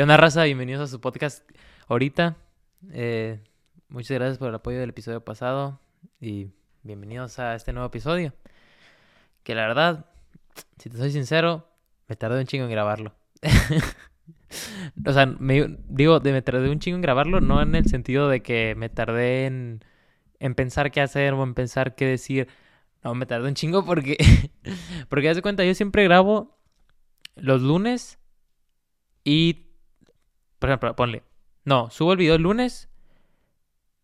¿Qué onda, raza? Bienvenidos a su podcast ahorita. Eh, muchas gracias por el apoyo del episodio pasado y bienvenidos a este nuevo episodio. Que la verdad, si te soy sincero, me tardé un chingo en grabarlo. o sea, me, digo, me tardé un chingo en grabarlo, no en el sentido de que me tardé en, en pensar qué hacer o en pensar qué decir. No, me tardé un chingo porque, porque haz de cuenta, yo siempre grabo los lunes y, por ejemplo, ponle, no, subo el video el lunes,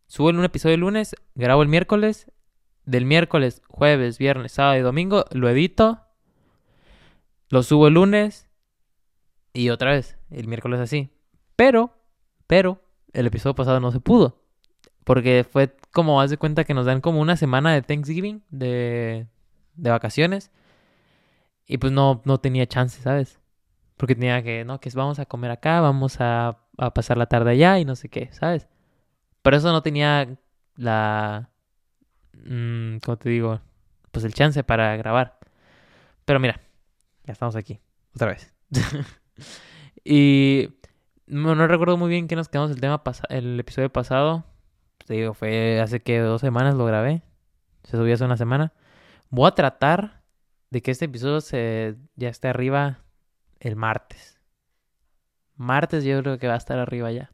subo un episodio el lunes, grabo el miércoles, del miércoles, jueves, viernes, sábado y domingo, lo edito, lo subo el lunes y otra vez, el miércoles así. Pero, pero, el episodio pasado no se pudo. Porque fue como, haz de cuenta que nos dan como una semana de Thanksgiving, de, de vacaciones. Y pues no, no tenía chance, ¿sabes? Porque tenía que, no, que vamos a comer acá, vamos a, a pasar la tarde allá y no sé qué, ¿sabes? Pero eso no tenía la... Mmm, ¿Cómo te digo? Pues el chance para grabar. Pero mira, ya estamos aquí, otra vez. y no, no, recuerdo muy bien qué nos quedamos el tema el episodio pasado. Te digo, fue hace que dos semanas lo grabé. Se subió hace una semana. Voy a tratar de que este episodio se ya esté arriba el martes. Martes yo creo que va a estar arriba ya.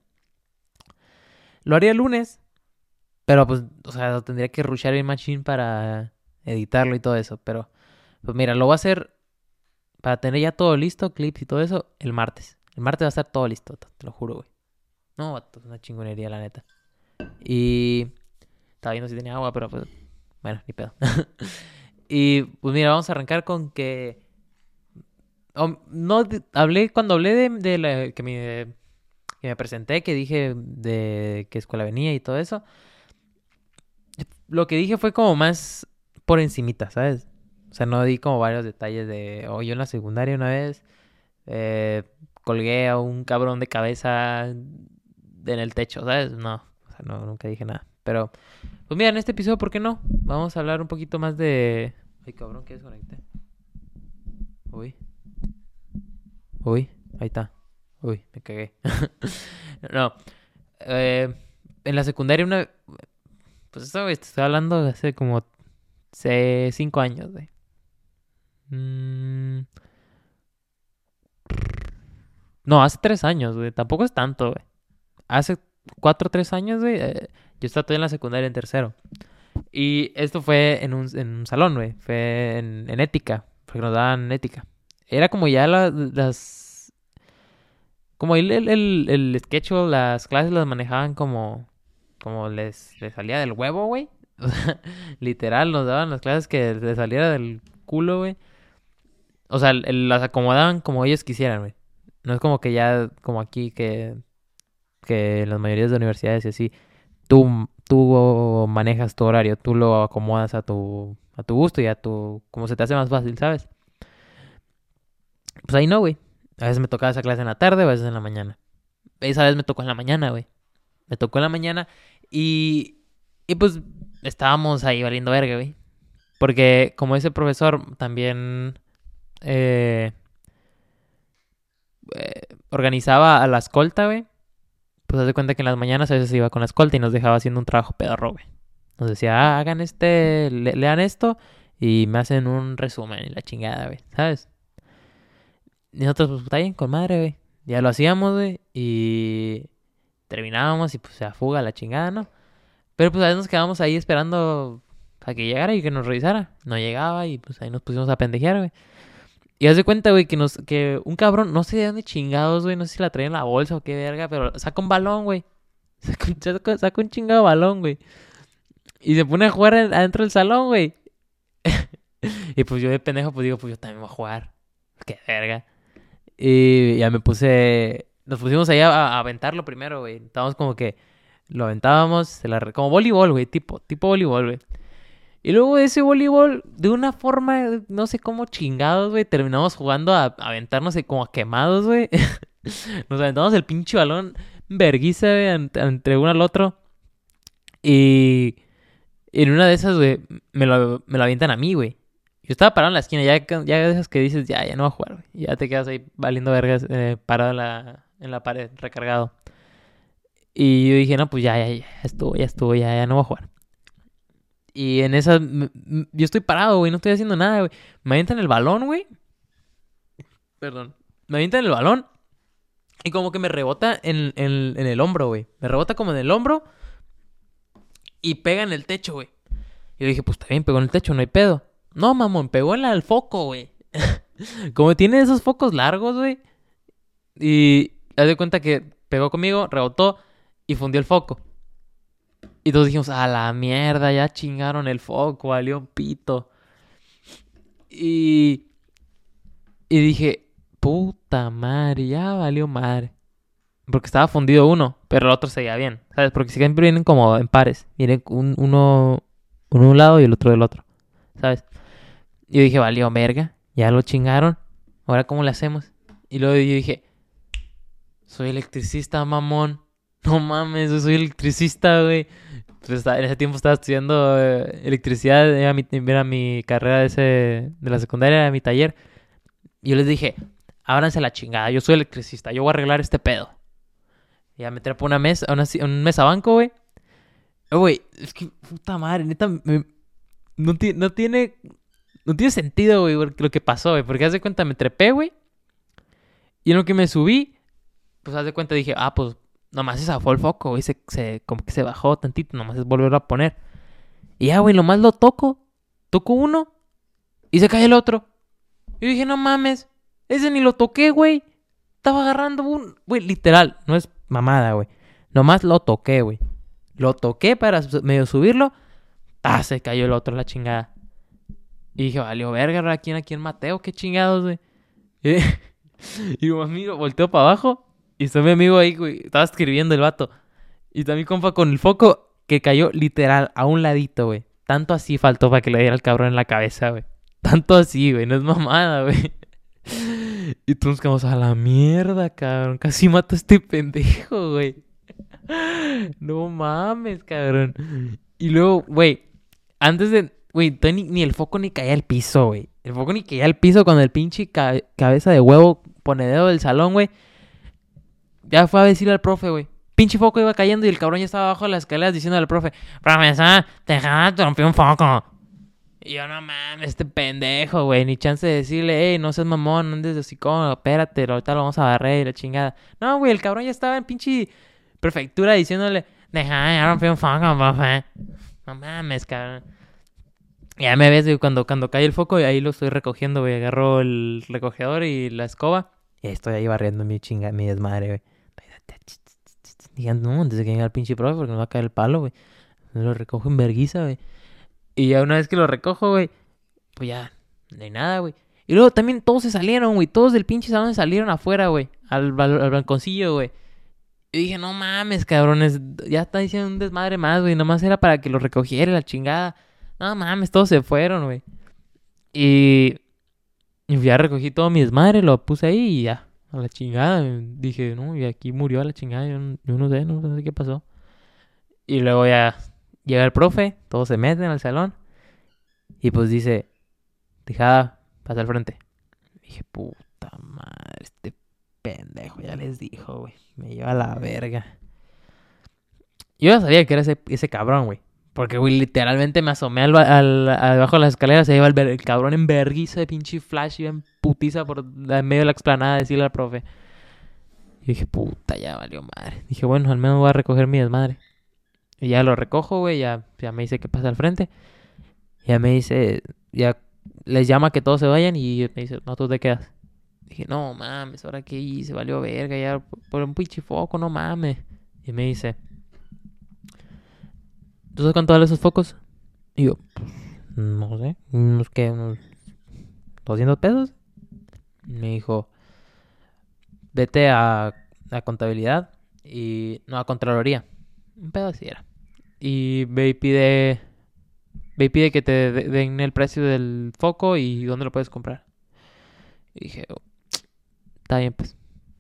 Lo haría el lunes, pero pues, o sea, tendría que rushar el machine para editarlo y todo eso. Pero, pues mira, lo voy a hacer para tener ya todo listo, clips y todo eso, el martes. El martes va a estar todo listo, te lo juro, güey. No, es una chingonería, la neta. Y estaba viendo si tenía agua, pero pues, bueno, ni pedo. y pues mira, vamos a arrancar con que no hablé cuando hablé de, la, que, me, que me presenté, que dije de qué escuela venía y todo eso. Lo que dije fue como más por encimita, ¿sabes? O sea, no di como varios detalles de, oh, yo en la secundaria una vez eh, colgué a un cabrón de cabeza en el techo, ¿sabes? No, o sea, no, nunca dije nada. Pero, pues mira, en este episodio, ¿por qué no? Vamos a hablar un poquito más de... Ay, cabrón, ¿qué desconecté? Uy. Uy, ahí está. Uy, me cagué. no. Eh, en la secundaria una... Pues eso, güey, te estoy hablando de hace como... Hace cinco años, güey. Mm. No, hace tres años, güey. Tampoco es tanto, güey. Hace cuatro o tres años, güey. Eh, yo estaba en la secundaria en tercero. Y esto fue en un, en un salón, güey. Fue en, en ética. Porque nos daban ética era como ya las... Como el, el, el, o las clases las manejaban como... Como les, salía del huevo, güey. literal, nos daban las clases que les saliera del culo, güey. O sea, las acomodaban como ellos quisieran, güey. No es como que ya, como aquí, que, que las mayorías de universidades y así, tú, tú manejas tu horario, tú lo acomodas a tu, a tu gusto y a tu, como se te hace más fácil, ¿sabes? Pues ahí no, güey. A veces me tocaba esa clase en la tarde, a veces en la mañana. Esa vez me tocó en la mañana, güey. Me tocó en la mañana y, y pues estábamos ahí valiendo verga, güey. Porque como ese profesor también eh, eh, organizaba a la escolta, güey. Pues hace cuenta que en las mañanas a veces iba con la escolta y nos dejaba haciendo un trabajo pedorro, güey. Nos decía, ah, hagan este, lean esto y me hacen un resumen y la chingada, güey. ¿Sabes? Nosotros, pues, está bien, con madre, güey. Ya lo hacíamos, güey. Y terminábamos y pues se fuga la chingada, ¿no? Pero pues a veces nos quedábamos ahí esperando a que llegara y que nos revisara. No llegaba y pues ahí nos pusimos a pendejear, güey. Y haz de cuenta, güey, que nos, que un cabrón, no sé de dónde chingados, güey, no sé si la traía en la bolsa o qué verga, pero saca un balón, güey. Saca, saca, un chingado balón, güey. Y se pone a jugar adentro del salón, güey. y pues yo de pendejo, pues digo, pues yo también voy a jugar. Qué verga. Y ya me puse. Nos pusimos ahí a, aventarlo primero, güey. Estábamos como que. Lo aventábamos, como voleibol, güey. Tipo, tipo voleibol, güey. Y luego de ese voleibol, de una forma, no sé cómo chingados, güey, terminamos jugando a, aventarnos como a quemados, güey. Nos aventamos el pinche balón verguiza, güey, entre uno al otro. Y, en una de esas, güey, me lo, me lo avientan a mí, güey. Yo estaba parado en la esquina, ya, ya de esas que dices, ya, ya no va a jugar, güey. Ya te quedas ahí valiendo vergas, eh, parado en la, en la pared, recargado. Y yo dije, no, pues ya, ya, ya estuvo, ya estuvo, ya, ya no voy a jugar. Y en esa, yo estoy parado, güey, no estoy haciendo nada, güey. Me avientan el balón, güey. Perdón. Me avientan el balón. Y como que me rebota en, en, en el hombro, güey. Me rebota como en el hombro. Y pega en el techo, güey. Y yo dije, pues está bien, pegó en el techo, no hay pedo. No, mamón, pegó en el foco, güey. como tiene esos focos largos, güey. Y haz de cuenta que pegó conmigo, rebotó y fundió el foco. Y todos dijimos, a la mierda, ya chingaron el foco, valió un pito. Y, y dije, puta madre, ya valió madre. Porque estaba fundido uno, pero el otro seguía bien, ¿sabes? Porque siempre vienen como en pares. Vienen un, uno, uno de un lado y el otro del otro, ¿sabes? Yo dije, valió verga, ya lo chingaron. Ahora, ¿cómo le hacemos? Y luego yo dije, soy electricista, mamón. No mames, yo soy electricista, güey. Pues en ese tiempo estaba estudiando eh, electricidad, era mi, era mi carrera de, ese, de la secundaria, era mi taller. Y yo les dije, ábranse la chingada, yo soy electricista, yo voy a arreglar este pedo. Y ya me trepó una mesa, una, un banco, güey. Güey, es que, puta madre, neta, no, no tiene, no tiene sentido, güey, lo que pasó, güey. Porque haz de cuenta, me trepé, güey. Y en lo que me subí, pues haz de cuenta, dije, ah, pues Nomás se zafó el foco, güey. Se, se, como que se bajó tantito. Nomás es volverlo a poner. Y ya, güey, nomás lo toco. Toco uno. Y se cae el otro. Y dije, no mames. Ese ni lo toqué, güey. Estaba agarrando un. Güey, literal. No es mamada, güey. Nomás lo toqué, güey. Lo toqué para medio subirlo. Ah, se cayó el otro, la chingada. Y dije, valió verga, ¿a quién, a quién Mateo? ¿Qué chingados, güey? y nomás miro, volteo para abajo. Y está mi amigo ahí, güey. Estaba escribiendo el vato. Y está mi compa con el foco que cayó literal a un ladito, güey. Tanto así faltó para que le diera el cabrón en la cabeza, güey. Tanto así, güey. No es mamada, güey. Y todos nos quedamos a la mierda, cabrón. Casi mato a este pendejo, güey. No mames, cabrón. Y luego, güey, antes de. Güey, ni, el foco ni caía al piso, güey. El foco ni caía al piso cuando el pinche cabeza de huevo ponedero del salón, güey ya fue a decirle al profe, güey. Pinche foco iba cayendo y el cabrón ya estaba abajo de las escaleras diciendo al profe, profesor, te rompió un foco. Y yo, no mames, este pendejo, güey. Ni chance de decirle, hey, no seas mamón, no andes de hocico, espérate, ahorita lo vamos a barrer y la chingada. No, güey, el cabrón ya estaba en pinche prefectura diciéndole, deja, ya rompió un foco, profe. No mames, cabrón. Ya me ves, güey, cuando, cuando cae el foco y ahí lo estoy recogiendo, güey. Agarro el recogedor y la escoba y estoy ahí barriendo mi chinga, mi desmadre, güey. Digan, no, antes de que venga el pinche profe, porque me va a caer el palo, güey. Lo recojo en verguiza, güey. Y ya una vez que lo recojo, güey, pues ya, no hay nada, güey. Y luego también todos se salieron, güey. Todos del pinche salón salieron afuera, güey. Al, al, balconcillo, güey. Y dije, no mames, cabrones. Ya está diciendo un desmadre más, güey. Nomás era para que lo recogiera la chingada. No mames, todos se fueron, güey. Y. Ya recogí todo mi desmadre, lo puse ahí y ya a la chingada. Dije, no, y aquí murió a la chingada. Yo, no sé, no sé qué pasó. Y luego ya llega el profe, todos se meten al salón. Y pues dice, dejada, pasa al frente. dije, puta madre, este pendejo ya les dijo, güey. Me lleva a la verga. Yo ya sabía que era ese, ese cabrón, güey. Porque, güey, literalmente me asomé al, al, abajo de las escaleras, se iba el, cabrón en verguiza de pinche flash, iba en putiza por en medio de la explanada a decirle al profe. Y dije, puta, ya valió madre. Dije, bueno, al menos voy a recoger mi desmadre. Y ya lo recojo, güey, ya, ya me dice que pasa al frente. Ya me dice, ya les llama que todos se vayan y me dice, no, tú te quedas. Dije, no mames, ahora qué hice, valió verga, ya por un pinche foco, no mames. Y me dice, ¿Tú sabes cuánto valen esos focos? Y yo, pues, no sé, unos que, unos 200 pesos. Me dijo, vete a, a contabilidad y no a contraloría. Un pedo así era. Y ve y pide, ve y pide que te den el precio del foco y dónde lo puedes comprar. Y dije, oh, está bien, pues.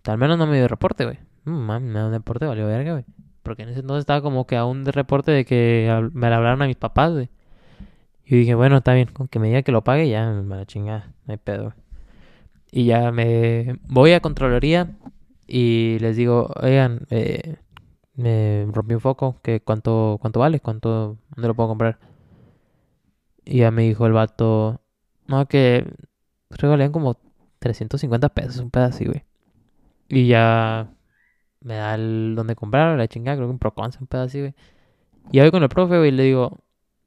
Al menos no me dio reporte, güey. Mm, mami, me da un reporte, valió verga, güey. Porque en ese entonces estaba como que aún de reporte de que me la hablaron a mis papás, güey. Y dije, bueno, está bien, con que me diga que lo pague, ya me la chingada, no hay pedo. Y ya me voy a Contraloría Y les digo, oigan, eh, me rompí un foco, que cuánto, cuánto vale, cuánto, dónde lo puedo comprar. Y ya me dijo el vato, no, que valían como 350 pesos, un pedazo güey. Y ya me da el donde comprar, la chingada, creo que un Proconce, un pedazo güey. Y ya voy con el profe, güey, y le digo,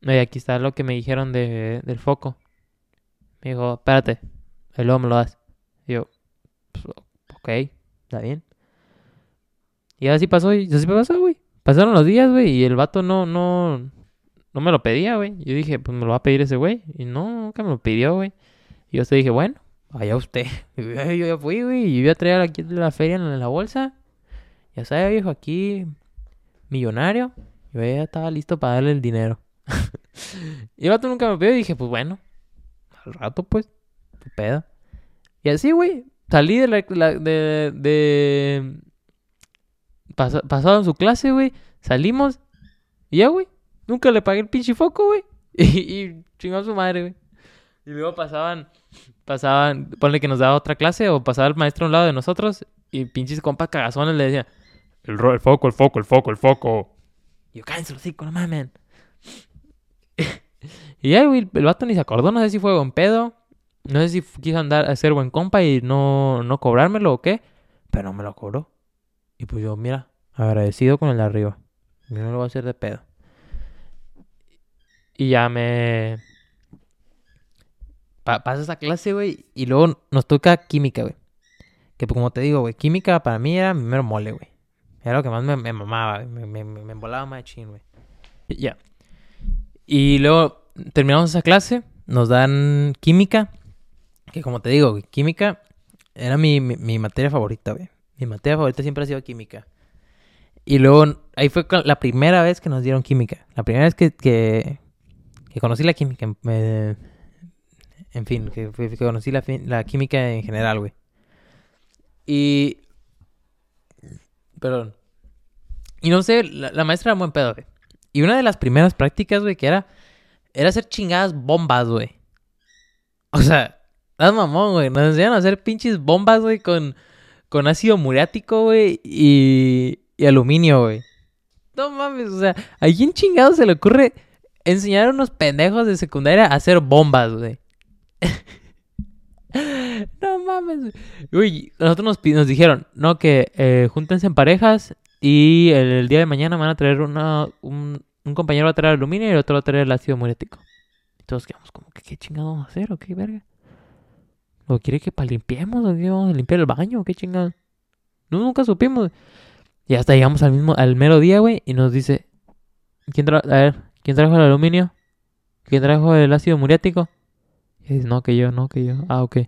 oye, aquí está lo que me dijeron de, del foco. Me dijo, espérate, y luego me lo das. Y yo, pues, ok, está bien. Y así pasó, y así pasó, güey. Pasaron los días, güey, y el vato no, no, no me lo pedía, güey. Yo dije, pues me lo va a pedir ese güey. Y no, nunca me lo pidió, güey. Y yo te dije, bueno, allá usted. yo ya fui, güey, y yo iba a traer aquí la feria en la bolsa. Ya sabe, viejo, aquí, millonario. Yo ya estaba listo para darle el dinero. y el vato nunca me pidió y dije, pues bueno, al rato, pues, tu pedo. Y así, güey, salí de la, de, de pasado en su clase, güey. Salimos. Y ya, güey. Nunca le pagué el pinche foco, güey. Y, chingó a su madre, güey. Y luego pasaban, pasaban, ponle que nos daba otra clase o pasaba el maestro a un lado de nosotros y pinches compas cagazones le decían, el, el foco, el foco, el foco, el foco. Yo, cállense los hijos, no mamen. y ya, güey, el vato ni se acordó, no sé si fue buen pedo, no sé si quiso andar a ser buen compa y no, no cobrármelo o qué, pero no me lo cobró. Y pues yo, mira, agradecido con el de arriba. Yo no lo voy a hacer de pedo. Y ya me... pasa esa clase, güey. Y luego nos toca química, güey. Que como te digo, güey, química para mí era mi mero mole, güey. Era lo que más me, mamaba, me, me, me, embolaba más chin, güey. Ya. Y luego terminamos esa clase, nos dan química. Que como te digo, química era mi, mi materia favorita, güey. Mi materia favorita siempre ha sido química. Y luego, ahí fue la primera vez que nos dieron química. La primera vez que, que, conocí la química. en fin, que, conocí la, la, química en general, güey. Y... Perdón. Y no sé, la, maestra era buen pedo, güey. Y una de las primeras prácticas, güey, que era... Era hacer chingadas bombas, güey. O sea, las mamón, güey. Nos enseñaron a hacer pinches bombas, güey, con con ácido muriático, güey, y, y aluminio, güey. No mames, o sea, ¿a quién chingado se le ocurre enseñar a unos pendejos de secundaria a hacer bombas, güey? no mames, güey. nosotros nos, nos dijeron, no, que eh, júntense en parejas y el, día de mañana van a traer una, un, un compañero va a traer aluminio y el otro va a traer el ácido muriático. Y todos quedamos como, ¿qué, qué chingado vamos a hacer o qué verga? ¿O quiere que para limpiemos? ¿O qué vamos a limpiar el baño? ¿Qué chingada? No, nunca supimos. Y hasta llegamos al mismo, al mero día, güey, y nos dice, ¿quién a ver, ¿quién trajo el aluminio? ¿Quién trajo el ácido muriático? Y dice, no, que yo, no, que yo. Ah, ok.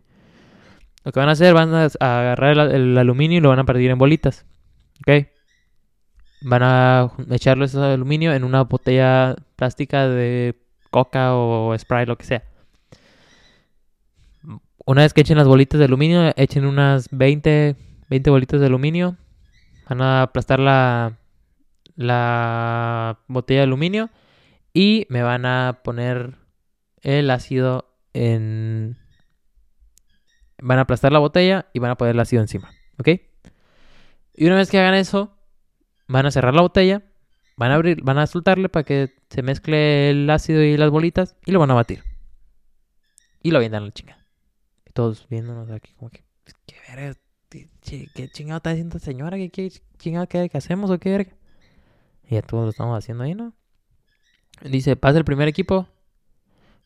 Lo que van a hacer, van a agarrar el, aluminio y lo van a partir en bolitas. ¿Ok? Van a echarle ese aluminio en una botella plástica de coca o spray, lo que sea. Una vez que echen las bolitas de aluminio, echen unas 20, 20 bolitas de aluminio. Van a aplastar la, la botella de aluminio y me van a poner el ácido en... Van a aplastar la botella y van a poner el ácido encima, ¿ok? Y una vez que hagan eso, van a cerrar la botella, van a abrir, van a soltarle para que se mezcle el ácido y las bolitas y lo van a batir. Y lo avientan a la chinga todos viéndonos aquí como que, pues, ¿qué verga? ¿Qué chingado está diciendo esta señora? ¿Qué, qué chingado qué, hacemos o qué verga? Y ya todos lo estamos haciendo ahí, ¿no? Dice, pasa el primer equipo.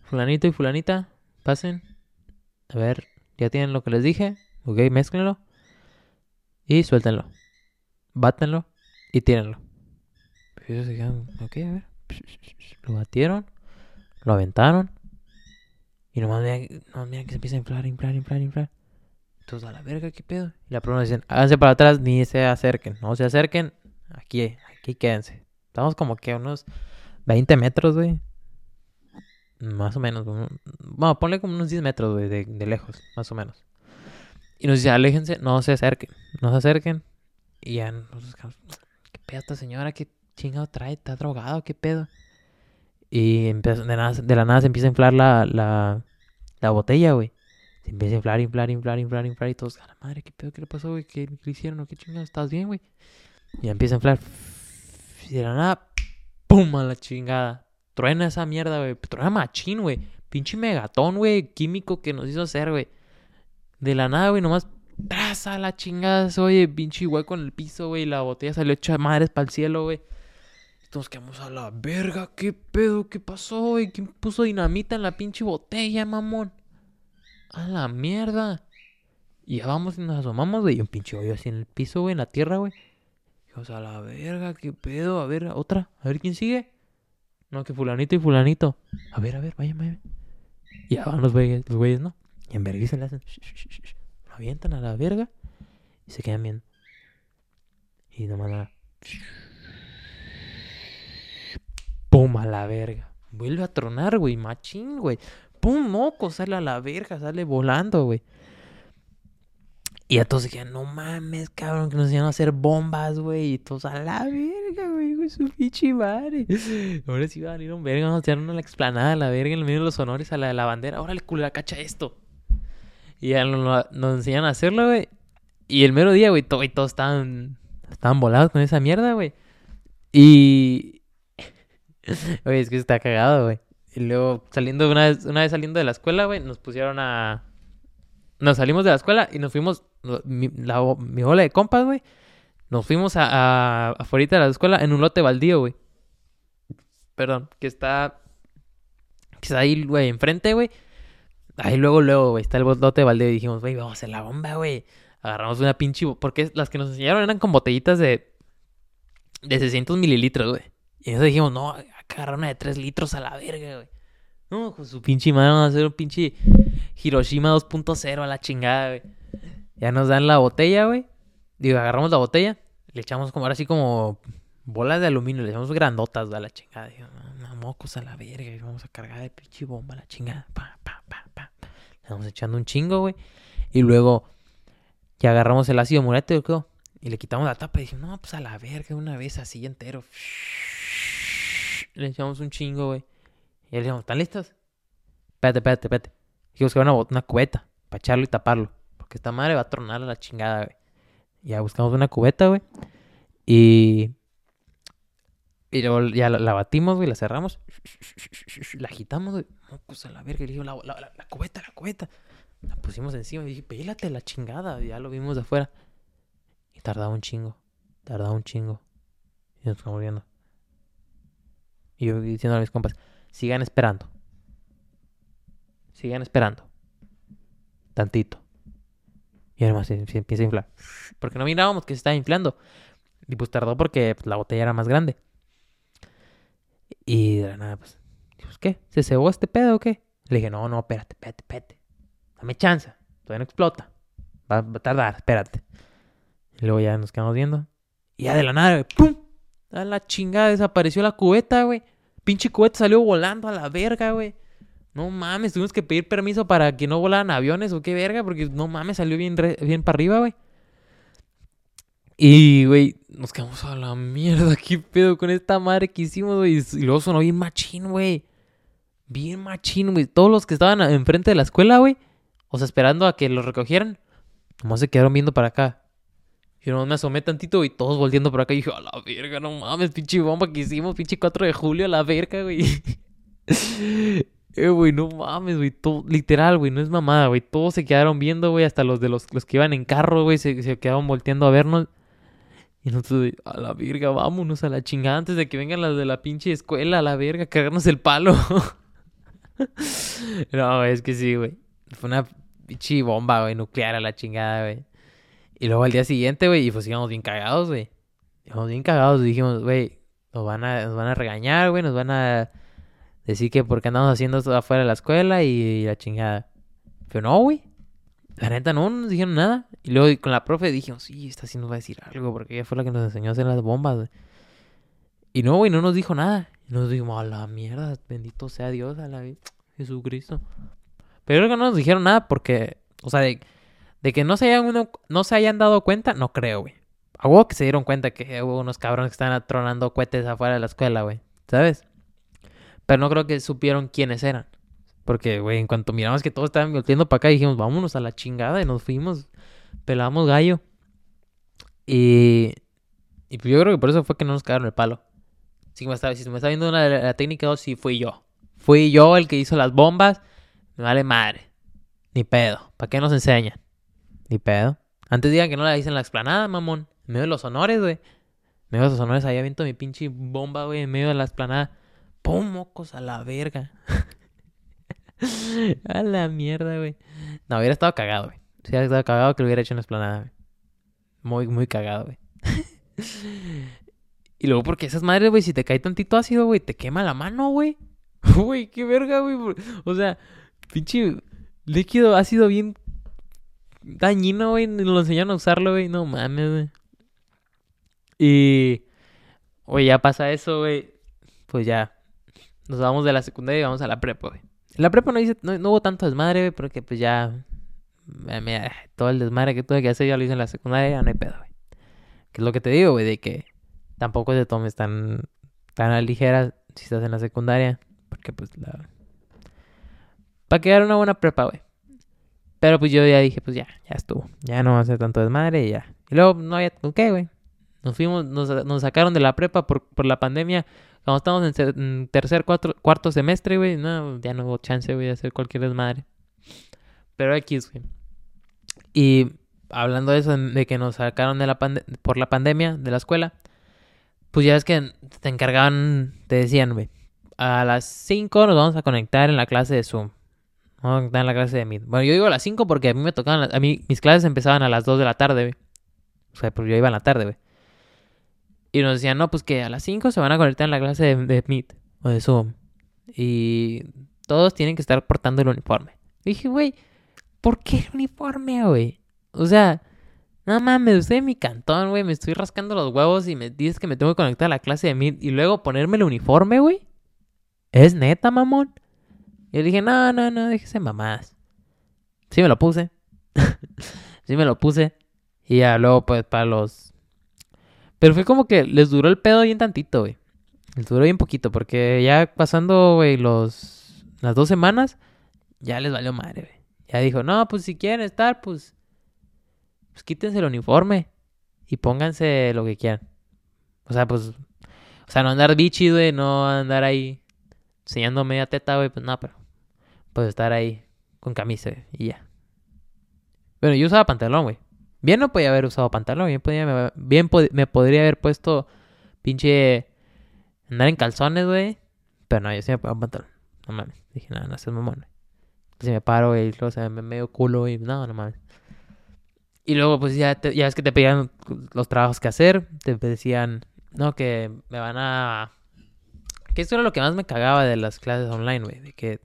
Fulanito y fulanita, pasen. A ver, ya tienen lo que les dije. Ok, mézclenlo. Y suéltenlo. Bátenlo y tírenlo. Pues ok, a ver. Lo batieron. Lo aventaron. Y nomás miran, que se empieza a inflar, inflar, inflar, inflar. Entonces, a la verga, ¿qué pedo? Y la prueba dicen, háganse para atrás, ni se acerquen. No se acerquen, aquí, aquí quédense. Estamos como que a unos 20 metros, güey. Más o menos. Bueno, ponle como unos 10 metros, güey, de, de, lejos, más o menos. Y nos dice, aléjense, no se acerquen. No se acerquen. Y ya nos ¿qué pedo esta señora? ¿Qué chingado trae? ¿Está drogado? ¿Qué pedo? Y de, de, la nada se empieza a inflar la, la, la botella, güey. Se empieza a inflar, inflar, inflar, inflar, inflar. Y todos, la madre, ¿qué pedo? ¿Qué le pasó, güey? ¿Qué, le hicieron? ¿O qué chingada? ¿Estás bien, güey? Y empieza a inflar. Y de la nada, ¡pum! A la chingada. Truena esa mierda, güey. Truena machín, güey. Pinche megatón, güey. Químico que nos hizo hacer, güey. De la nada, güey, nomás. Traza la chingada, oye, pinche hueco en el piso, güey. La botella salió hecha madres para el cielo, güey. Todos quedamos a la verga. ¿Qué pedo? ¿Qué pasó, güey? ¿Quién puso dinamita en la pinche botella, mamón? A la mierda. Y ya vamos y nos asomamos, güey. Y un pinche hoyo así en el piso, güey, en la tierra, güey. Dijimos, a la verga, qué pedo. A ver, otra. A ver quién sigue. No, que fulanito y fulanito. A ver, a ver, vaya, vaya. Y ya van los güeyes, los güeyes, ¿no? Y en vergüenza le hacen. Lo avientan a la verga. Y se quedan viendo. Y nomás nada. Pum, a la verga. Vuelve a tronar, güey. Machín, güey. Pum, moco, sale a la verga, sale volando, güey. Y a todos quedan, no mames, cabrón, que nos enseñaron a hacer bombas, güey. Y todos a la verga, güey, güey, su pinche madre. Ahora sí va a venir un verga, nos tiraron a la explanada, a la verga, en el medio de los honores, a la de la bandera. Órale, culo, cacha esto. Y ya nos, nos enseñan a hacerlo, güey. Y el mero día, güey, todo, todos estaban, estaban volados con esa mierda, güey. Y... Oye, es que está cagado, güey. Y luego saliendo, una vez, una vez saliendo de la escuela, güey, nos pusieron a... Nos salimos de la escuela y nos fuimos, mi, la, bola de compas, güey. Nos fuimos a, afuera de la escuela en un lote baldío, güey. Perdón, que está... Que está ahí, güey, enfrente, güey. Ahí luego, luego, güey, está el lote baldío y dijimos, güey, vamos a hacer la bomba, güey. Agarramos una pinche... Porque las que nos enseñaron eran con botellitas de... De 600 mililitros, güey. Y entonces dijimos, no, agarrar una de 3 litros a la verga, güey. No, con su pinche madre vamos a hacer un pinche Hiroshima 2.0 a la chingada, güey. Ya nos dan la botella, güey. Digo, agarramos la botella, le echamos como ahora así como bolas de aluminio, le echamos grandotas a la chingada. Digo, no, mocos a la verga, y vamos a cargar de pinche bomba a la chingada. Pa, pa, pa, pa. Le vamos echando un chingo, güey. Y luego ya agarramos el ácido murete, creo. Y le quitamos la tapa y dijimos, no, pues a la verga, una vez así entero. Le echamos un chingo, güey. Y le dijimos, ¿están listos? Espérate, espérate, espérate. Dijimos que una, una cubeta para echarlo y taparlo. Porque esta madre va a tronar a la chingada, güey. Ya buscamos una cubeta, güey. Y. Y luego ya la, batimos, güey, la cerramos. La agitamos, güey. A la verga. Digo, la, la, cubeta, la cubeta. La pusimos encima y dije, pélate la chingada. Ya lo vimos de afuera. Y tardaba un chingo. Tardaba un chingo. Y nos estamos viendo. Y yo diciendo a mis compas, sigan esperando. Sigan esperando. Tantito. Y además se, empieza a inflar. Porque no mirábamos que se estaba inflando. Y pues tardó porque pues, la botella era más grande. Y de la nada, pues, pues, ¿qué? ¿Se cebó este pedo o qué? Le dije, no, no, espérate, espérate, espérate. Dame chance. Todavía no explota. Va, a tardar, espérate. Luego ya nos quedamos viendo. Y ya de la nada, güey, ¡pum! A la chingada desapareció la cubeta, güey. Pinche cubeta salió volando a la verga, güey. No mames, tuvimos que pedir permiso para que no volaran aviones o qué verga, porque no mames, salió bien, bien para arriba, güey. Y, güey, nos quedamos a la mierda. ¿Qué pedo con esta madre que hicimos, güey? Y luego sonó bien machín, güey. Bien machín, güey. Todos los que estaban enfrente de la escuela, güey. O sea, esperando a que los recogieran. Nomás se quedaron viendo para acá. Yo no me asomé tantito y todos volviendo por acá. Y dije, a la verga, no mames, pinche bomba que hicimos, pinche 4 de julio, a la verga, güey. eh, güey, no mames, güey. Literal, güey, no es mamada, güey. Todos se quedaron viendo, güey. Hasta los de los, los que iban en carro, güey, se, se quedaban volteando a vernos. Y nosotros, a la verga, vámonos a la chingada antes de que vengan las de la pinche escuela, a la verga, cagarnos el palo. no, es que sí, güey. Fue una pinche bomba, güey, nuclear a la chingada, güey. Y luego al día siguiente, güey, y pues íbamos bien cagados, güey. Íbamos bien cagados dijimos, güey, nos van a, nos van a regañar, güey, nos van a decir que por qué andamos haciendo esto afuera de la escuela y, la chingada. Pero no, güey. La neta no, no nos dijeron nada. Y luego con la profe dijimos, sí, esta sí nos va a decir algo, porque ella fue la que nos enseñó a hacer las bombas. Y no, güey, no nos dijo nada. Y nos dijimos, a la mierda, bendito sea Dios, a la Jesucristo. Pero creo que no nos dijeron nada porque, o sea, de, de que no se, hayan uno, no se hayan dado cuenta, no creo, güey. A huevo que se dieron cuenta que hubo unos cabrones que estaban tronando cohetes afuera de la escuela, güey. ¿Sabes? Pero no creo que supieron quiénes eran. Porque, güey, en cuanto miramos que todos estaban volteando para acá, dijimos, vámonos a la chingada. Y nos fuimos, pelamos gallo. Y, y pues yo creo que por eso fue que no nos cagaron el palo. Si me está, si me está viendo una, la técnica 2, sí fui yo. Fui yo el que hizo las bombas. Me vale madre. Ni pedo. ¿Para qué nos enseñan? Ni pedo. Antes digan que no la hice en la explanada, mamón. En medio de los honores, güey. En medio de los honores, ahí aviento mi pinche bomba, güey, en medio de la explanada. ¡Pum! Mocos a la verga. a la mierda, güey. No, hubiera estado cagado, güey. Si hubiera estado cagado que lo hubiera hecho en la explanada, güey. Muy, muy cagado, güey. y luego porque esas madres, güey, si te cae tantito ácido, güey, te quema la mano, güey. Güey, qué verga, güey. O sea, pinche líquido ácido bien dañino, güey. Lo enseñaron a usarlo, güey. No mames, güey. Y, güey, ya pasa eso, güey. Pues ya, nos vamos de la secundaria y vamos a la prepa, güey. La prepa no, hice, no, hubo tanto desmadre, güey, porque pues ya, todo el desmadre que tuve que hacer ya lo hice en la secundaria, ya no hay pedo, güey. Que es lo que te digo, güey, de que tampoco te tomes tan, tan a ligera si estás en la secundaria, porque pues la... Para quedar una buena prepa, güey. Pero pues yo ya dije, pues ya, ya estuvo. Ya no va a ser tanto desmadre y ya. Y luego no había, ¿qué, güey? Nos fuimos, nos, nos, sacaron de la prepa por, por la pandemia. Cuando estábamos en, tercer, cuatro, cuarto semestre, güey, no, ya no hubo chance, güey, de hacer cualquier desmadre. Pero X, güey. Y hablando de eso, de que nos sacaron de la por la pandemia de la escuela, pues ya es que te encargaban, te decían, güey, a las 5 nos vamos a conectar en la clase de Zoom. Vamos a conectar en la clase de Meet. Bueno, yo digo a las 5 porque a mí me tocaban, a mí mis clases empezaban a las 2 de la tarde, güey. O sea, pues yo iba en la tarde, güey. Y nos decían, no, pues que a las 5 se van a conectar en la clase de, de Meet o de Zoom. Y todos tienen que estar portando el uniforme. dije, güey, ¿por qué el uniforme, güey? O sea, no mames, estoy en mi cantón, güey, me estoy rascando los huevos y me dices que me tengo que conectar a la clase de Meet y luego ponerme el uniforme, güey. ¿Es neta, mamón? Y yo dije, no, no, no, déjese mamás. Sí me lo puse. sí me lo puse. Y ya luego, pues, para los pero fue como que les duró el pedo bien tantito, güey. Les duró bien poquito, porque ya pasando, güey, los... las dos semanas, ya les valió madre, güey. Ya dijo, no, pues si quieren estar, pues... Pues quítense el uniforme y pónganse lo que quieran. O sea, pues... O sea, no andar bichi, güey, no andar ahí enseñando media teta, güey, pues no, pero... Pues estar ahí con camisa y ya. Bueno, yo usaba pantalón, güey. Bien no podía haber usado pantalón, bien, podía, bien me podría haber puesto pinche andar en calzones, güey. Pero no, yo sí me pongo pantalón. No mames. Dije, no, no seas mamón. Si me paro, y luego se me medio culo, y no, no mames. Y luego, pues ya, ya es que te pedían los trabajos que hacer. Te decían, no, que me van a. Que esto era lo que más me cagaba de las clases online, güey. De que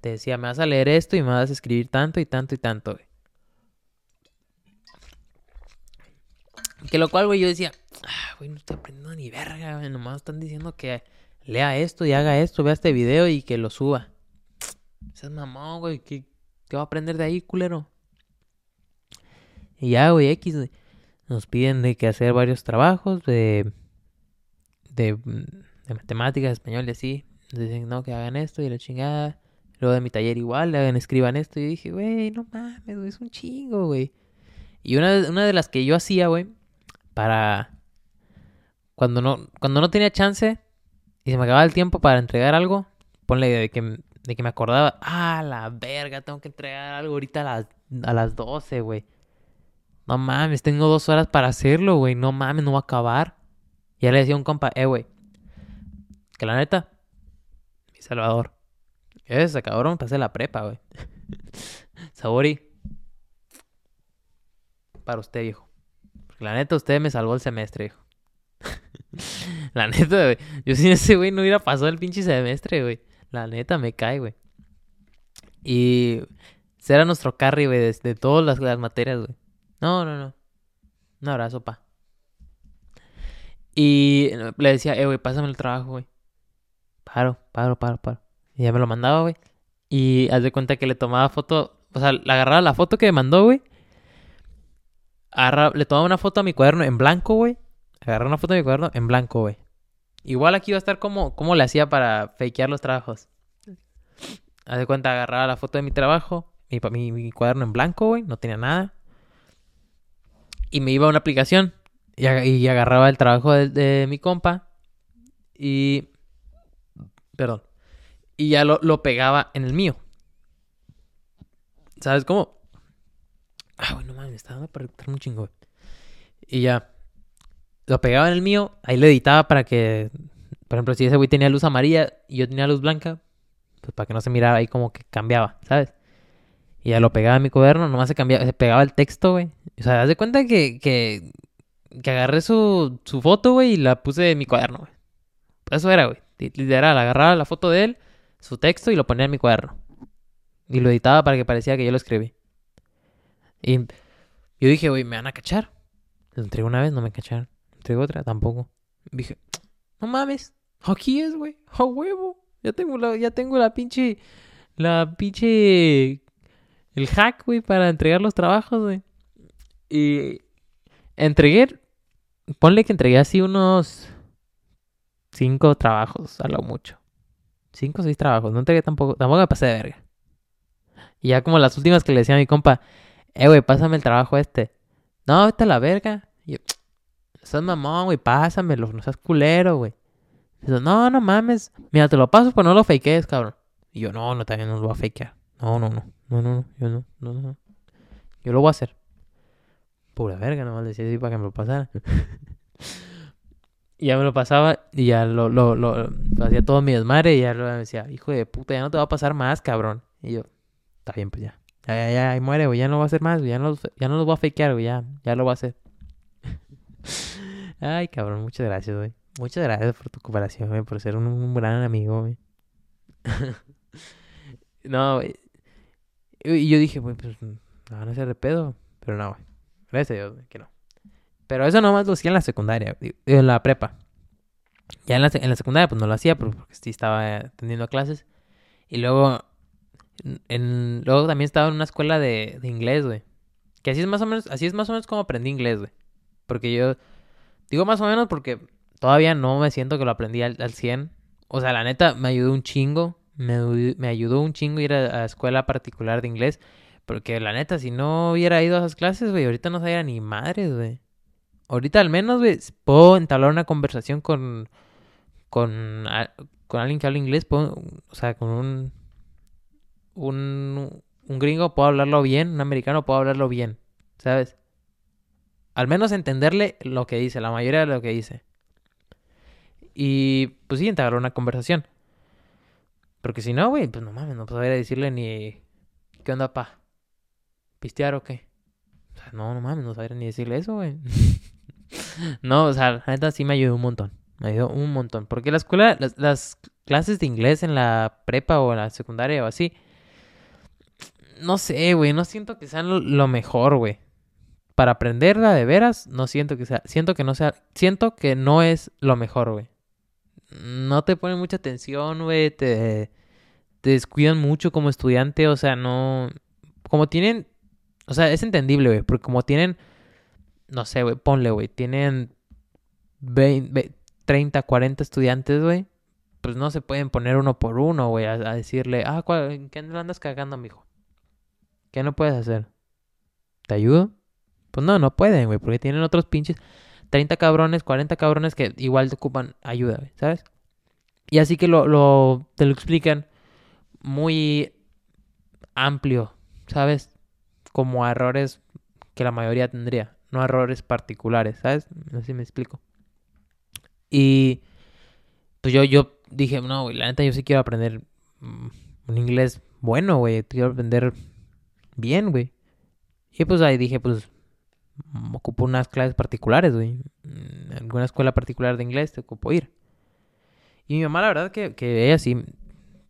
te decía, me vas a leer esto y me vas a escribir tanto y tanto y tanto, güey. Que lo cual, güey, yo decía, ah, güey, no estoy aprendiendo ni verga, güey. Nomás están diciendo que lea esto y haga esto, vea este video y que lo suba. Ese es mamón, güey. ¿Qué, ¿Qué va a aprender de ahí, culero? Y ya, güey, X, güey. Nos piden de que hacer varios trabajos de, de, matemáticas, español y así. Dicen, no, que hagan esto y la chingada. Luego de mi taller igual, le hagan, escriban esto. Y dije, güey, no mames, güey, es un chingo, güey. Y una, una de las que yo hacía, güey, para cuando no cuando no tenía chance y se me acababa el tiempo para entregar algo, ponle de que, de que me acordaba, ah, la verga, tengo que entregar algo ahorita a las, a las 12, güey. No mames, tengo dos horas para hacerlo, güey. No mames, no va a acabar. Y ya le decía a un compa, eh, güey. Que la neta, mi salvador. Ese cabrón, pasé la prepa, güey. Sabori. Para usted, viejo. La neta, usted me salvó el semestre, hijo. la neta, güey. Yo sin ese güey no hubiera pasado el pinche semestre, güey. La neta, me cae, güey. Y será nuestro carry, güey, de, todas las, materias, güey. No, no, no. Un abrazo, pa. Y le decía, eh, güey, pásame el trabajo, güey. Paro, paro, paro, paro. Y ya me lo mandaba, güey. Y haz de cuenta que le tomaba foto. O sea, le agarraba la foto que me mandó, güey le tomaba una foto a mi cuaderno en blanco, güey. Agarré una foto de mi cuaderno en blanco, güey. Igual aquí va a estar como, cómo le hacía para fakear los trabajos. haz de cuenta, agarraba la foto de mi trabajo, mi, mi, mi cuaderno en blanco, güey, no tenía nada. Y me iba a una aplicación y, y agarraba el trabajo de, mi compa y... Perdón. Y ya lo, lo pegaba en el mío. ¿Sabes cómo? Ah, güey, dando para un chingo. Y ya. Lo pegaba en el mío, ahí lo editaba para que... Por ejemplo, si ese güey tenía luz amarilla y yo tenía luz blanca, pues para que no se mirara ahí como que cambiaba, ¿sabes? Y ya lo pegaba en mi cuaderno, nomás se cambiaba, se pegaba el texto, güey. O sea, haz de cuenta que, que, que agarré su, su foto, güey, y la puse en mi cuaderno, güey. Eso era, güey. Li- Literal, agarraba la foto de él, su texto y lo ponía en mi cuaderno. Y lo editaba para que parecía que yo lo escribí. Y yo dije, güey, me van a cachar. Lo entregué una vez, no me cacharon. Entregué otra, tampoco. Dije, no mames, aquí es, güey, a huevo. Ya tengo la, ya tengo la pinche, la pinche, el hack, güey, para entregar los trabajos, güey. Y entregué, ponle que entregué así unos cinco trabajos, a lo mucho. Cinco o seis trabajos, no entregué tampoco, tampoco me pasé de verga. Y ya como las últimas que le decía a mi compa, eh, güey, pásame el trabajo este. No, vete a la verga. Y yo, estás mamón, güey, pásamelo, no seas culero, güey. No, no mames. Mira, te lo paso, pero no lo fakees, cabrón. Y yo, no, no, también no lo voy a fakear. No, no, no. No, no, no. Yo no, no, no. Yo lo voy a hacer. Pura verga, nomás le decía así para que me lo pasara. y ya me lo pasaba y ya lo, lo, lo, lo hacía todo mi desmadre y ya lo decía, hijo de puta, ya no te va a pasar más, cabrón. Y yo, está bien, pues ya. Ya, ya, ya, muere, güey, ya no voy a hacer más, güey, ya no, los- ya no los voy a fakear, güey, ya, ya lo voy a hacer. Ay, cabrón, muchas gracias, güey. Muchas gracias por tu cooperación, güey, por ser un, gran amigo, güey. no, güey. Y yo dije, güey, pues, no van a hacer de pedo. Pero no, güey. Gracias a Dios, güey, que no. Pero eso nomás lo hacía en la secundaria, en la prepa. Ya en la, se- en la secundaria, pues no lo hacía, porque sí estaba eh, atendiendo clases. Y luego, luego también estaba en una escuela de, inglés, güey. Que así es más o menos, así es más o menos como aprendí inglés, güey. Porque yo, digo más o menos porque todavía no me siento que lo aprendí al, al 100. O sea, la neta, me ayudó un chingo. Me, me ayudó un chingo ir a, a escuela particular de inglés. Porque la neta, si no hubiera ido a esas clases, güey, ahorita no sabía ni madres, güey. Ahorita al menos, güey, puedo entablar una conversación con, con, con alguien que habla inglés. Puedo, o sea, con un, un, un gringo puedo hablarlo bien, un americano puedo hablarlo bien, ¿sabes? Al menos entenderle lo que dice, la mayoría de lo que dice. Y pues sí, entablar una conversación. Porque si no, güey, pues no mames, no podría decirle ni... ¿Qué onda, pa? ¿Pistear o qué? O sea, no, no mames, no sabría ni decirle eso, güey. no, o sea, la neta sí me ayudó un montón. Me ayudó un montón. Porque la escuela, las, las clases de inglés en la prepa o en la secundaria o así... No sé, güey, no siento que sean lo, mejor, güey. Para aprenderla de veras, no siento que sea... Siento que no sea... Siento que no es lo mejor, güey no te ponen mucha atención, güey, te, te descuidan mucho como estudiante, o sea, no, como tienen, o sea, es entendible, güey, porque como tienen, no sé, güey, ponle, güey, tienen 20, 30, 40 estudiantes, güey, pues no se pueden poner uno por uno, güey, a, decirle, ah, ¿cuál, ¿en qué andas cagando, mijo? ¿Qué no puedes hacer? ¿Te ayudo? Pues no, no pueden, güey, porque tienen otros pinches 30 cabrones, 40 cabrones que igual te ocupan ayuda, ¿sabes? Y así que lo, lo, te lo explican muy amplio, ¿sabes? Como errores que la mayoría tendría, no errores particulares, ¿sabes? Si me explico. Y pues yo, yo dije, no, güey, la neta yo sí quiero aprender mm, un inglés bueno, güey, quiero aprender bien, güey. Y pues ahí dije, pues mm, ocupo unas clases particulares, güey. En alguna escuela particular de inglés te ocupo ir. Y mi mamá, la verdad, que, que ella sí,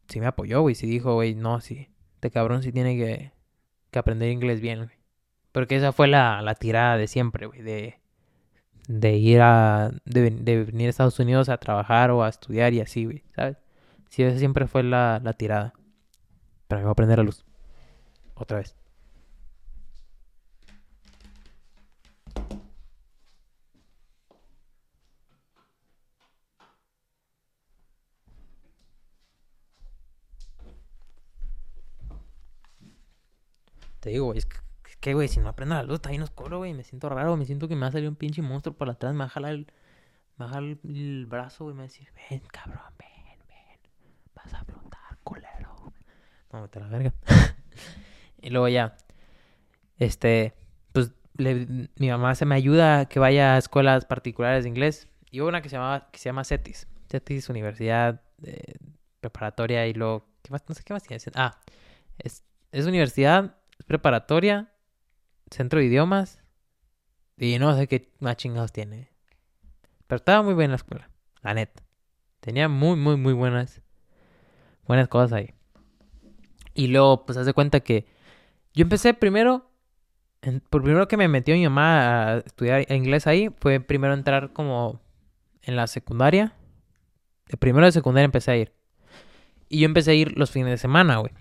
sí me apoyó, güey. Sí dijo, güey, no, sí. Este cabrón sí tiene que, que aprender inglés bien, güey. Porque esa fue la, la tirada de siempre, güey. De, de ir a. De, de venir a Estados Unidos a trabajar o a estudiar y así, güey. ¿Sabes? Sí, esa siempre fue la, la tirada. Pero me voy a prender la luz. Otra vez. te digo, es que, es que, güey, si no aprendo la luz, está bien oscuro, güey. Me siento raro, me siento que me va a salir un pinche monstruo por atrás, me va a jalar el, me va el brazo, güey, me va a decir, ven, cabrón, ven, ven, vas a flotar, culero. No, vete a la verga. y luego ya, este, pues, le- mi mamá se me ayuda a que vaya a escuelas particulares de inglés. Y hubo una que se, llamaba, que se llama CETIS. CETIS, Universidad eh, Preparatoria y luego, ¿qué más? No sé qué más tiene. Ah, es, es universidad, preparatoria, centro de idiomas y no sé qué más chingados tiene. Pero estaba muy buena la escuela, la neta. Tenía muy, muy, muy buenas, buenas cosas ahí. Y luego, pues, haz de cuenta que yo empecé primero, en- por primero que me metió mi mamá a estudiar inglés ahí, fue primero entrar como en la secundaria. De primero de secundaria empecé a ir. Y yo empecé a ir los fines de semana, güey.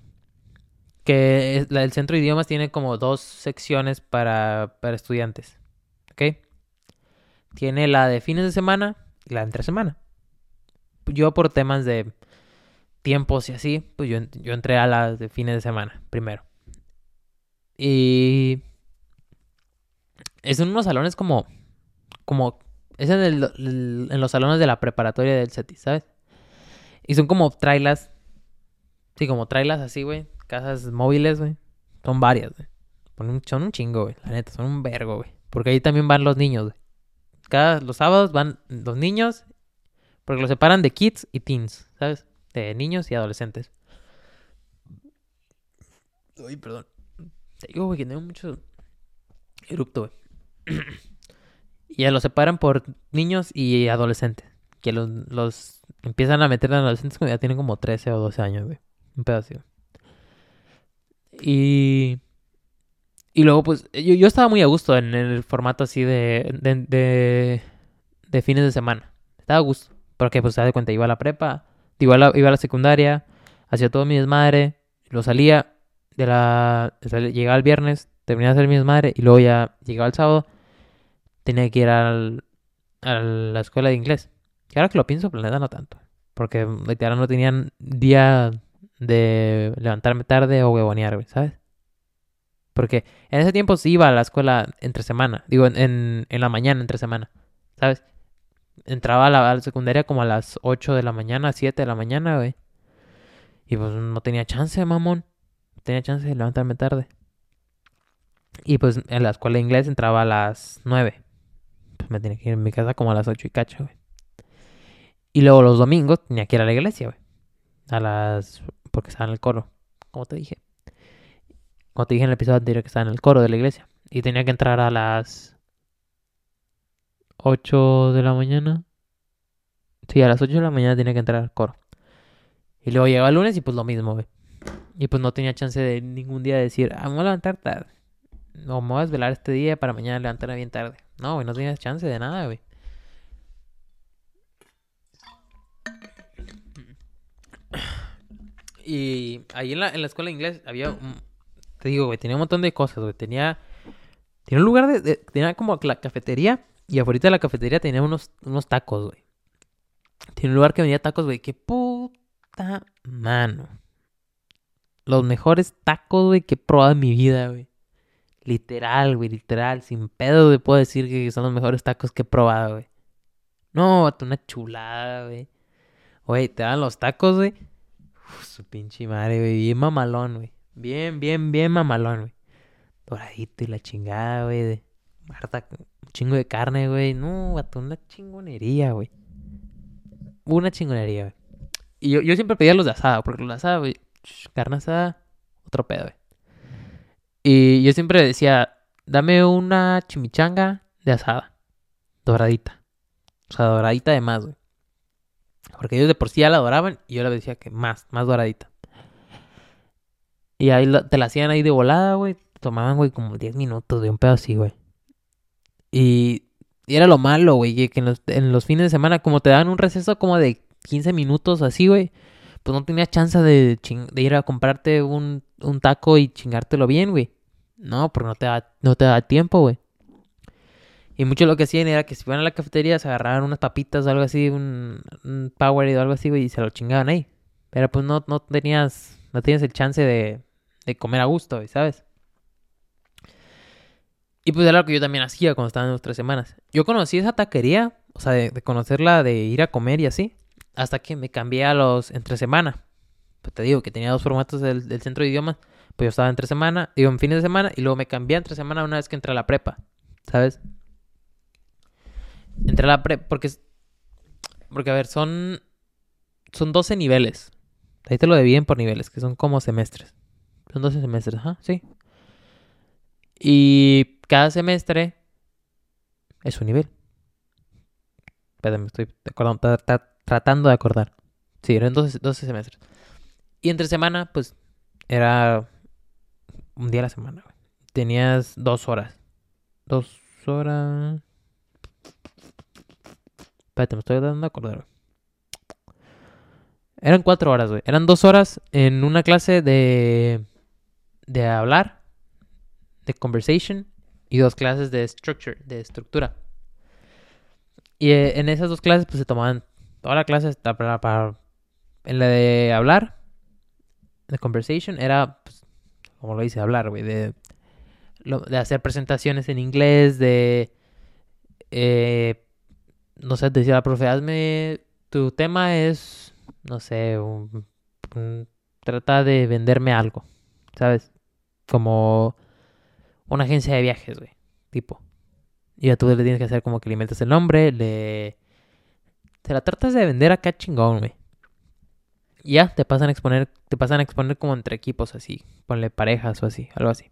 Que la- el centro de idiomas tiene como dos secciones para, para estudiantes. ¿Ok? Tiene la de fines de semana y la de entre semana. Yo por temas de tiempos y así, pues yo, yo entré a las de fines de semana primero. Y es en unos salones como, como, es en, el- en los salones de la preparatoria del CETI, ¿sabes? Y son como trailas, sí, como trailas así, güey, casas móviles, güey. Son varias, güey. Son un chingo, güey, la neta, son un vergo, güey. Porque ahí también van los niños, güey. Cada, los sábados van los niños, porque los separan de kids y teens, ¿sabes? De niños y adolescentes. Uy, perdón. Te digo, güey, que tengo mucho erupto, güey. y ya los separan por niños y adolescentes. Que los, los empiezan a meter en adolescentes cuando ya tienen como 13 o 12 años, güey. Un pedazo. Y... Y luego, pues, yo, yo estaba muy a gusto en el formato así de, de, de, de fines de semana. Estaba a gusto. Porque, pues, te das cuenta, iba a la prepa, iba a la, iba a la secundaria, hacía todo mi desmadre, lo salía de la... Llegaba el viernes, terminaba de hacer mi desmadre y luego ya llegaba el sábado, tenía que ir al, a la escuela de inglés. Y ahora que lo pienso, pues, no tanto. Porque literal no tenían día de levantarme tarde o huevonear, ¿sabes? Porque en ese tiempo sí iba a la escuela entre semana. Digo, en, en, en la mañana, entre semana. ¿Sabes? Entraba a la, a la secundaria como a las 8 de la mañana, 7 de la mañana, güey. Y pues no tenía chance, mamón. Tenía chance de levantarme tarde. Y pues en la escuela de inglés entraba a las 9. Pues me tenía que ir en mi casa como a las 8 y cacho, güey. Y luego los domingos tenía que ir a la iglesia, güey. A las... Porque estaba en el coro. Como te dije. Como te dije en el episodio anterior que estaba en el coro de la iglesia. Y tenía que entrar a las 8 de la mañana. Sí, a las 8 de la mañana tenía que entrar al coro. Y luego llegaba el lunes y pues lo mismo, güey. Y pues no tenía chance de ningún día decir, ah, me voy a levantar tarde. O me voy a desvelar este día para mañana levantarme bien tarde. No, güey, no tenías chance de nada, güey. Y ahí en la, en la escuela de inglés había, te digo, güey, tenía un montón de cosas, güey. Tenía, tenía un lugar de, de- tenía como la cafetería y afuera de la cafetería tenía unos, unos tacos, güey. Tiene un lugar que vendía tacos, güey. Qué puta mano. Los mejores tacos, güey, que he probado en mi vida, güey. Literal, güey, literal. Sin pedo, güey, puedo decir que son los mejores tacos que he probado, güey. No, una chulada, güey. Güey, te dan los tacos, güey. Su pinche madre, güey. Bien mamalón, güey. Bien, bien, bien mamalón, güey. Doradito y la chingada, güey. de Harta, un chingo de carne, güey. No, vato, una chingonería, güey. Una chingonería, güey. Y yo, yo siempre pedía los de asada, porque los de güey, carne asada, otro pedo, güey. Y yo siempre decía, dame una chimichanga de asada, doradita. O sea, doradita de más, güey. Porque ellos de por sí ya la adoraban y yo les decía que más, más doradita. Y ahí te la hacían ahí de volada, güey. Tomaban, güey, como 10 minutos de un pedo así, güey. Y, y era lo malo, güey, que- que en los, en los fines de semana, como te daban un receso como de 15 minutos así, güey, pues no tenías chance de, ir a comprarte un, taco y chingártelo bien, güey. No, porque no te da, no te da tiempo, güey. Y mucho lo que hacían era que si iban a la cafetería se agarraban unas papitas o algo así, un, un Powerade o algo así, güey, y se lo chingaban ahí. Pero pues no, no tenías, no tenías el chance de, de comer a gusto, güey, ¿sabes? Y pues era lo que yo también hacía cuando estaba en las tres semanas. Yo conocí esa taquería, o sea, de, conocerla, de ir a comer y así, hasta que me cambié a los entre semana. Pues te digo que tenía dos formatos del, centro de idiomas. Pues yo estaba entre semana, digo, en fines de semana, y luego me cambié entre semana una vez que entré a la prepa, ¿sabes? Entré a la prepa, porque, porque a ver, son, son 12 niveles. Ahí te lo dividen por niveles, que son como semestres. Son 12 semestres, ajá, sí. Y cada semestre es un nivel. Espérame, me estoy tratando de acordar. Sí, eran 12, 12 semestres. Y entre semana, pues, era un día a la semana. Tenías dos horas. Dos horas. Espérate, me estoy dando a acordar. Eran cuatro horas, güey. Eran dos horas en una clase de. de hablar, de conversation, y dos clases de structure, de estructura. Y eh, en esas dos clases, pues se tomaban toda la clase para, para en la de hablar, de conversation, era pues, como lo dice, hablar, güey, de, de hacer presentaciones en inglés, de, eh, no sé, decía la profe, hazme, tu tema es, no sé, trata de venderme algo, ¿sabes? Como una agencia de viajes, güey, tipo. Y ya tú le tienes que hacer como que le inventes el nombre, le... Te la tratas de vender acá chingón, güey ya te pasan a exponer, te pasan a exponer como entre equipos así, ponle parejas o así, algo así.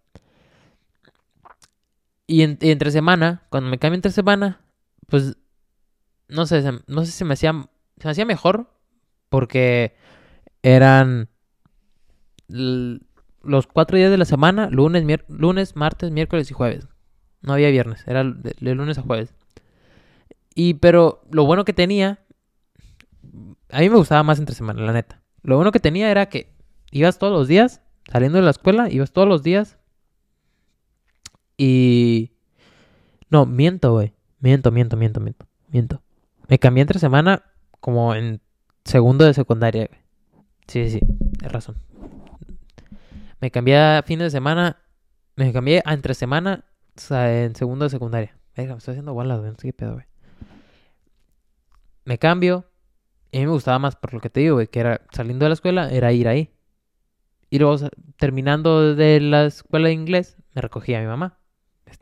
Y, entre semana, cuando me cambio entre semana, pues no sé, no sé si me hacía, se me hacía mejor porque eran los cuatro días de la semana, lunes, lunes, martes, miércoles y jueves. No había viernes, era de, de lunes a jueves. Y pero lo bueno que tenía, a mí me gustaba más entre semana, la neta. Lo bueno que tenía era que ibas todos los días, saliendo de la escuela, ibas todos los días. Y... No, miento, güey. Miento, miento, miento, miento. Miento. Me cambié entre semana como en segundo de secundaria. Sí, sí, sí, razón. Me cambié a fines de semana. Me cambié a entre semana en segundo de secundaria. Venga, me estoy haciendo bolas, güey. No sé qué pedo, güey. Me cambio. A mí me gustaba más por lo que te digo, güey, que era saliendo de la escuela, era ir ahí. Y luego, terminando de la escuela de inglés, me recogía a mi mamá.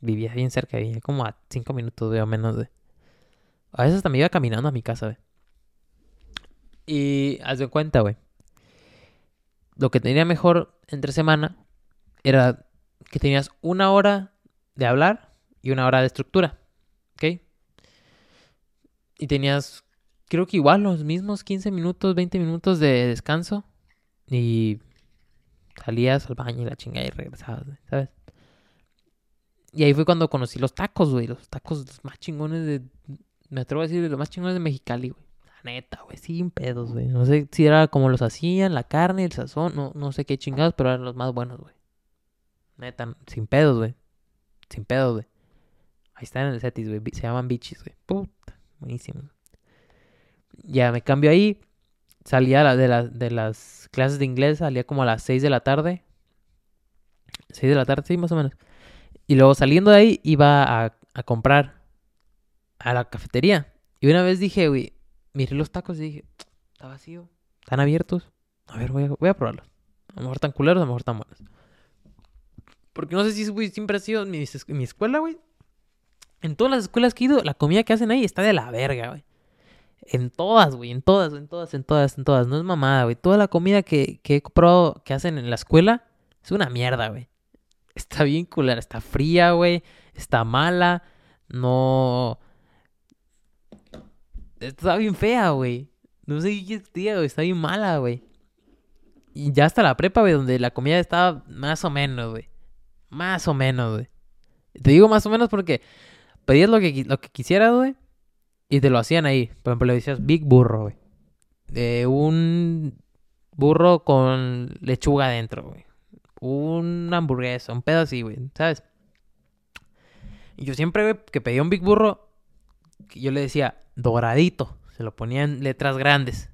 Vivía bien cerca, vivía como a cinco minutos, o menos de. A veces también iba caminando a mi casa, güey. Y haz de cuenta, güey. Lo que tenía mejor entre semana era que tenías una hora de hablar y una hora de estructura. ¿Ok? Y tenías creo que igual los mismos 15 minutos, 20 minutos de descanso. Y salías al baño y la chingada y regresabas, ¿sabes? Y ahí fue cuando conocí los tacos, güey. Los tacos más chingones de. Me atrevo a decir, los más chingones de Mexicali, güey. La neta, güey. Sin pedos, güey. No sé si era como los hacían, la carne, el sazón. No, no sé qué chingados, pero eran los más buenos, güey. Neta, sin pedos, güey. Sin pedos, güey. Ahí están en el setis, güey. Se llaman bichis, güey. Puta. Buenísimo ya me cambio ahí. Salía de, las clases de inglés, salía como a las 6 de la tarde. 6 de la tarde, sí, más o menos. Y luego saliendo de ahí iba a, comprar a la cafetería. Y una vez dije, güey, miré los tacos y dije, está vacío, están abiertos. A ver, voy a, probarlos. A lo mejor tan culeros, a lo mejor tan buenos. Porque no sé si siempre ha sido mi, mi escuela, güey. En todas las escuelas que he ido, la comida que hacen ahí está de la verga, güey. En todas, güey, en todas, en todas, en todas, en todas. No es mamada, güey. Toda la comida que, que he comprado que hacen en la escuela es una mierda, güey. Está bien culera, está fría, güey. Está mala. No. Está bien fea, güey. No sé qué día, güey. Está bien mala, güey. Y ya hasta la prepa, güey, donde la comida estaba más o menos, güey. Más o menos, güey. Te digo más o menos porque pedías lo que, lo que quisieras, güey. Y te lo hacían ahí. Por ejemplo, le decías Big Burro, güey. Un burro con lechuga adentro, güey. Una hamburguesa, un pedo así, güey. ¿Sabes? Y yo siempre, güey, que pedía un Big Burro, yo le decía doradito. Se lo ponía en letras grandes.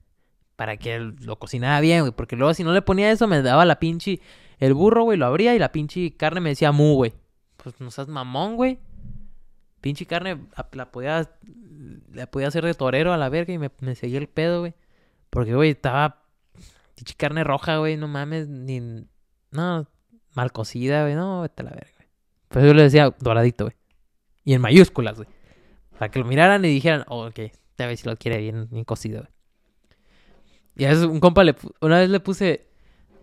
Para que lo cocinara bien, güey. Porque luego si no le ponía eso, me daba la pinche... El burro, güey, lo abría y la pinche carne me decía mu, güey. pues no seas mamón, güey. Pinche carne la podía, la podía hacer de torero a la verga y me, me seguía el pedo, güey. Porque, güey, estaba pinche carne roja, güey, no mames, ni... No, mal cocida, güey, no, vete a la verga, güey. Pues yo le decía doradito, güey. Y en mayúsculas, güey. Para que lo miraran y dijeran, oh, ok, a ver si lo quiere bien, bien cocido, güey. Y a veces un compa le... Una vez le puse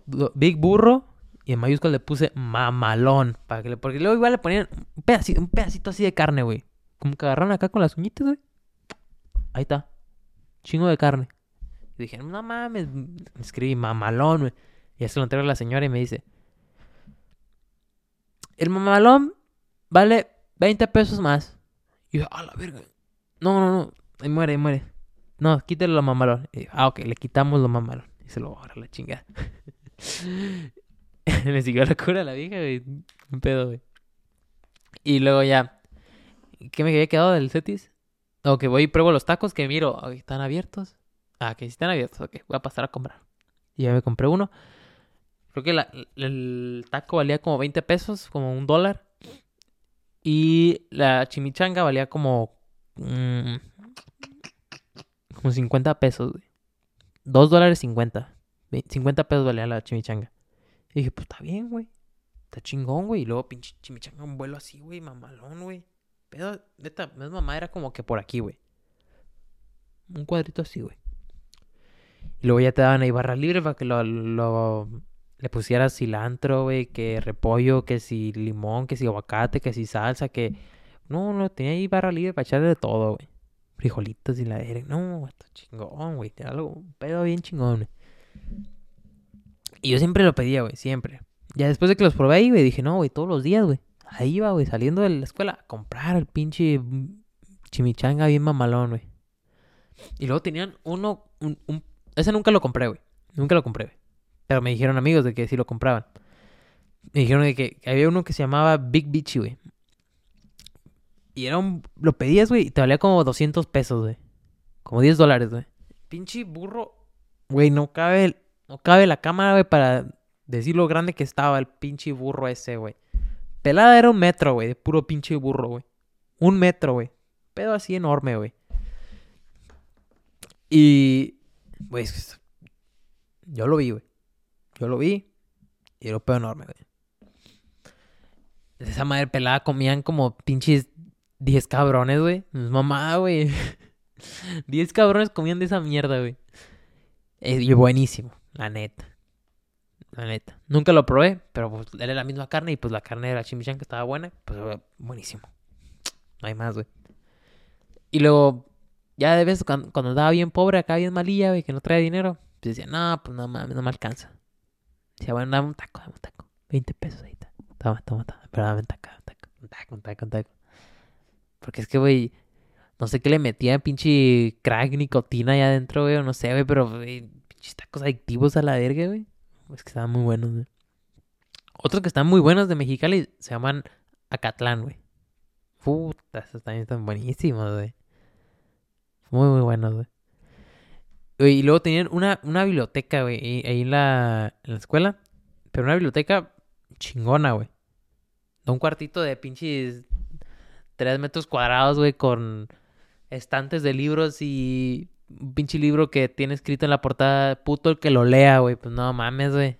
Big Burro y en mayúsculas le puse mamalón. Para que le, porque luego igual le ponían un pedacito, un pedacito así de carne, güey. Como que agarraron acá con las uñitas, güey. Ahí está. Chingo de carne. Y dije, no mames, escribí mamalón, güey. Y eso lo entrego a la señora y me dice, el mamalón vale 20 pesos más. Y yo, a la verga. No, no, no. Ahí muere, ahí muere. No, quítale lo mamalón. Ah, ok, le quitamos lo mamalón. Y se lo ahorra la chingada. me siguió la cura la vieja, güey. Un pedo, güey. Y luego ya. ¿Qué me había quedado del Cetis? O que voy y pruebo los tacos que miro. ¿Están abiertos? Ah, que si están abiertos. Ok, voy a pasar a comprar. Y ya me compré uno. Creo que el taco valía como 20 pesos, como un dólar. Y la chimichanga valía como. Mm, como 50 pesos, güey. 2 dólares 50. 50 pesos valía la chimichanga. Y dije, pues está bien, güey. Está chingón, güey. Y luego pinche chimichanga un vuelo así, güey, mamalón, güey. Pero, neta, mi mamá era como que por aquí, güey. Un cuadrito así, güey. Y luego ya te daban ahí barra libre para que lo, lo le pusieras cilantro, güey, que repollo, que si limón, que si aguacate, que si salsa, que... No, no, tenía ahí barra libre para echarle de todo, güey. Frijolitos y la... No, esto chingón, güey. Algo, un pedo bien chingón, güey. Y yo siempre lo pedía, güey, siempre. Ya después de que los probé ahí, güey, dije, no, güey, todos los días, güey. Ahí iba, güey, saliendo de la escuela a comprar el pinche chimichanga bien mamalón, güey. Y luego tenían uno, un, Ese nunca lo compré, güey. Nunca lo compré, güey. Pero me dijeron amigos de que sí lo compraban. Me dijeron de que, había uno que se llamaba Big Beachy, güey. Y era un... Lo pedías, güey, y te valía como 200 pesos, güey. Como 10 dólares, güey. Pinche burro. Güey, no cabe no cabe la cámara, güey, para decir lo grande que estaba el pinche burro ese, güey. Pelada era un metro, güey, de puro pinche burro, güey. Un metro, güey. Pedo así enorme, güey. Y, güey, yo lo vi, güey. Yo lo vi. Y era un pedo enorme, güey. Esa madre pelada comían como pinches 10 cabrones, güey. Mamá, güey. 10 cabrones comían de esa mierda, güey. Y buenísimo. La neta. La neta. Nunca lo probé, pero pues era la misma carne y pues la carne de la chimichanga estaba buena. Pues buenísimo. No hay más, güey. Y luego, ya de vez cuando, cuando estaba bien pobre, acá bien malilla, güey, que no traía dinero, pues decía, no, pues no mames, no me alcanza. Decía, bueno, dame un taco, dame un taco. 20 pesos ahí está. Toma, toma, toma. Pero dame un taco, un taco. Un taco, un taco, un taco. Porque es que, güey, no sé qué le metía pinche crack, nicotina allá adentro, güey, no sé, güey, pero, güey, tacos adictivos a la verga, güey. Es que estaban muy buenos, güey. Otros que están muy buenos de Mexicali se llaman Acatlán, güey. Puta, esos también están buenísimos, güey. Muy, muy buenos, güey. Y luego tenían una, una biblioteca, güey, ahí en la, en la escuela. Pero una biblioteca chingona, güey. Un cuartito de pinches tres metros cuadrados, güey, con estantes de libros y un pinche libro que tiene escrito en la portada, puto el que lo lea, güey. Pues no mames, güey.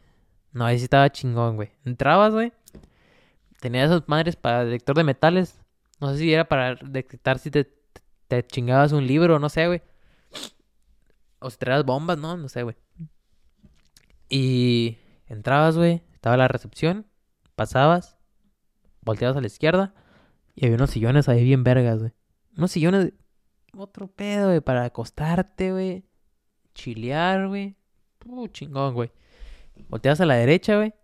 No, ahí sí estaba chingón, güey. Entrabas, güey. Tenía esas madres para detector de metales. No sé si era para detectar si te, te chingabas un libro, no sé, güey. O si traías bombas, no, no sé, güey. Y entrabas, güey. Estaba la recepción. Pasabas. Volteabas a la izquierda. Y había unos sillones ahí bien vergas, güey. Unos sillones otro pedo, güey, para acostarte, güey. Chilear, güey. Uh, chingón, güey. Volteas a la derecha, güey.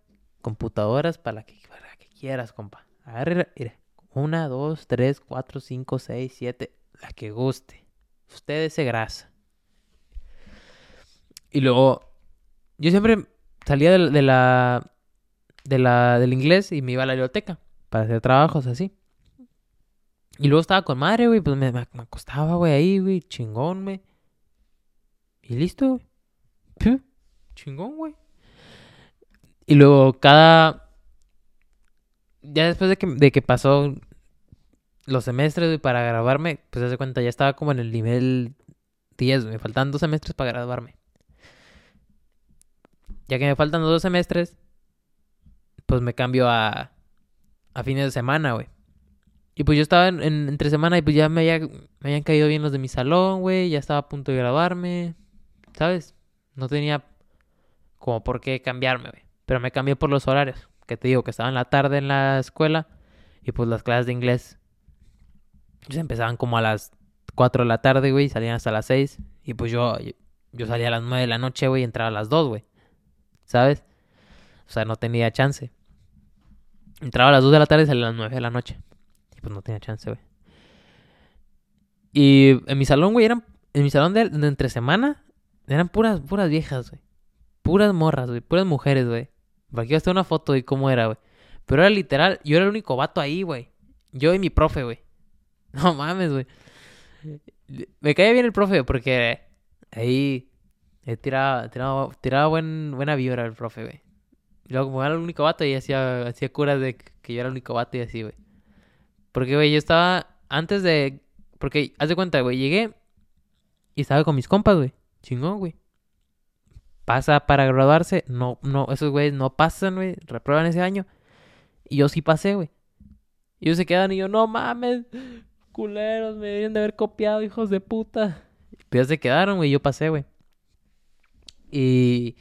Computadoras para la que, para que quieras, compa. Agarre, mira. Una, dos, tres, cuatro, cinco, seis, siete. La que guste. Usted ese grasa. Y luego, yo siempre salía de, la, de la, del inglés y me iba a la biblioteca para hacer trabajos así. Y luego estaba con madre, güey, pues me, acostaba, güey, ahí, güey, chingón, güey. Y listo, güey. Chingón, güey. Y luego cada... ya después de que, de que pasó los semestres, güey, para graduarme, pues hace cuenta, ya estaba como en el nivel 10, me faltan dos semestres para graduarme. Ya que me faltan dos semestres, pues me cambio a, a fines de semana, güey. Y pues yo estaba en, entre semana y pues ya me, habían caído bien los de mi salón, güey. Ya estaba a punto de graduarme, ¿sabes? No tenía como por qué cambiarme, güey. Pero me cambié por los horarios. Que te digo, que estaba en la tarde en la escuela y pues las clases de inglés pues empezaban como a las 4 de la tarde, güey, salían hasta las 6. Y pues yo, yo salía a las 9 de la noche, güey, entraba a las 2, güey. ¿Sabes? O sea, no tenía chance. Entraba a las 2 de la tarde y salía a las 9 de la noche. Pues no tenía chance, güey. Y en mi salón, güey, eran. En mi salón de, entre semana, eran puras, puras viejas, güey. Puras morras, güey. Puras mujeres, güey. Por aquí hasta una foto de cómo era, güey. Pero era literal, yo era el único vato ahí, güey. Yo y mi profe, güey. No mames, güey. Me caía bien el profe porque ahí tiraba, tiraba, tiraba buen, buena vibra el profe, güey. Y luego como era el único vato y hacía, hacía curas de que yo era el único vato y así, güey. Porque, güey, yo estaba antes de... Porque, haz de cuenta, güey, llegué y estaba con mis compas, güey. Chingón, güey. Pasa para graduarse. No, no, esos güeyes no pasan, güey. Reprueban ese año. Y yo sí pasé, güey. Y ellos se quedan y yo, no mames culeros, me deberían de haber copiado, hijos de puta. Pues ya se quedaron, güey, yo pasé, güey. Y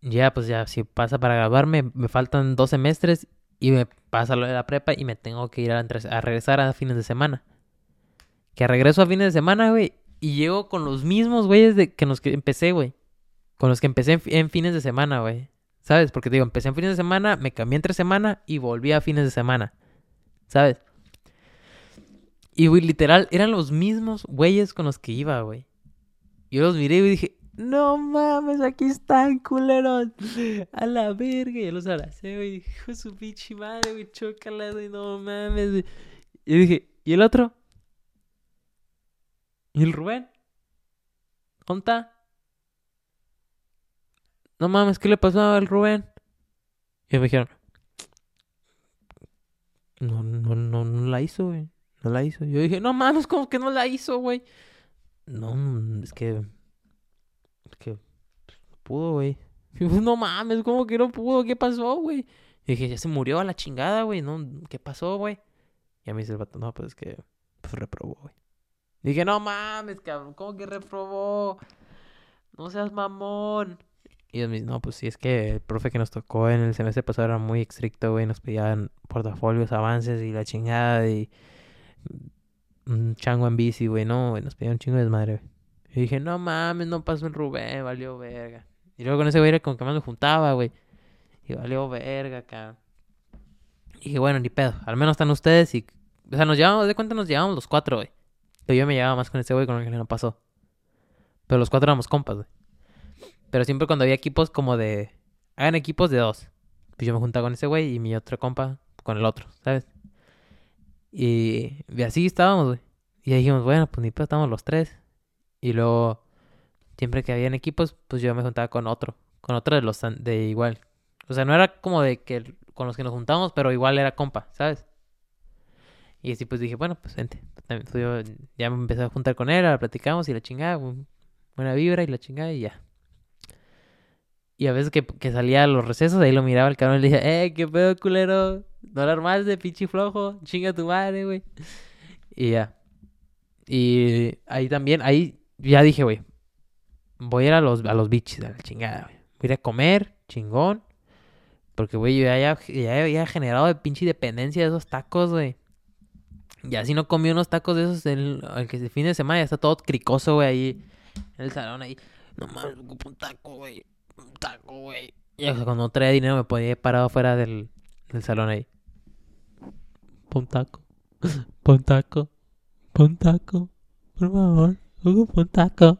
ya, pues ya, si pasa para graduarme, me faltan dos semestres y me pasa lo de la prepa y me tengo que ir a, regresar a fines de semana. Que regreso a fines de semana, güey, y llego con los mismos güeyes de que los que empecé, güey. Con los que empecé en, fines de semana, güey. ¿Sabes? Porque digo, empecé en fines de semana, me cambié entre semana y volví a fines de semana. ¿Sabes? Y, güey, literal, eran los mismos güeyes con los que iba, güey. Yo los miré y dije, no mames, aquí están, culeros. A la verga. Y los abracé, güey. Hijo de su pinche madre, güey. Chócala, güey. No mames, Y dije, ¿y el otro? ¿Y el Rubén? ¿Dónde? No mames, ¿qué le pasó al Rubén? Y me dijeron, no, no, no, no la hizo, güey. No la hizo. Yo dije, no mames, ¿cómo que no la hizo, güey? No, es que. Que. Pues, no pudo, güey. No mames, ¿cómo que no pudo? ¿Qué pasó, güey? dije, ya se murió a la chingada, güey. No, ¿qué pasó, güey? Y a mí dice el vato, no, pues es que. Pues reprobó, güey. Dije, no mames, cabrón, ¿cómo que reprobó? No seas mamón. Y ellos me dicen, no, pues sí, es que el profe que nos tocó en el semestre pasado era muy estricto, güey. Nos pedían portafolios, avances y la chingada. Y un chango en bici, güey, no, güey, nos pedía un chingo de desmadre, güey. Y dije, no mames, no pasó en Rubén, valió verga. Y luego con ese güey era con que más me juntaba, güey. Y valió verga, cabrón. Y dije, bueno, ni pedo, al menos están ustedes y... O sea, nos llevamos, de cuenta nos llevamos los cuatro, güey. Pero yo me llevaba más con ese güey con el que no pasó. Pero los cuatro éramos compas, güey. Pero siempre cuando había equipos como de... Hagan equipos de dos. Pues yo me juntaba con ese güey y mi otro compa con el otro, ¿sabes? Y, así estábamos, güey. Y dijimos, bueno, pues ni pues estamos los tres. Y luego, siempre que habían equipos, pues yo me juntaba con otro. Con otro de los de igual. O sea, no era como de que con los que nos juntamos, pero igual era compa, ¿sabes? Y así pues dije, bueno, pues vente. Pues, yo ya me empecé a juntar con él, platicamos y la chingada, buena vibra y la chingada y ya. Y a veces que, que salía a los recesos, ahí lo miraba el cabrón y le dije, eh, qué pedo, culero. No de pinche flojo. Chinga tu madre, güey. Y ya. Y ahí también, ahí ya dije, güey. Voy a ir a los, a los a la chingada, güey. Voy a ir a comer, chingón. Porque, güey, yo ya, ya, había generado de pinche dependencia de esos tacos, güey. Y así no comí unos tacos de esos el, el fin de semana ya está todo cricoso, güey, ahí en el salón ahí. No mames, ocupo un taco, güey. Un taco, güey. Y cuando traía dinero me podía ir parado fuera del, del salón ahí. Pon taco. Pon taco. Pon taco. Por favor. Pon taco.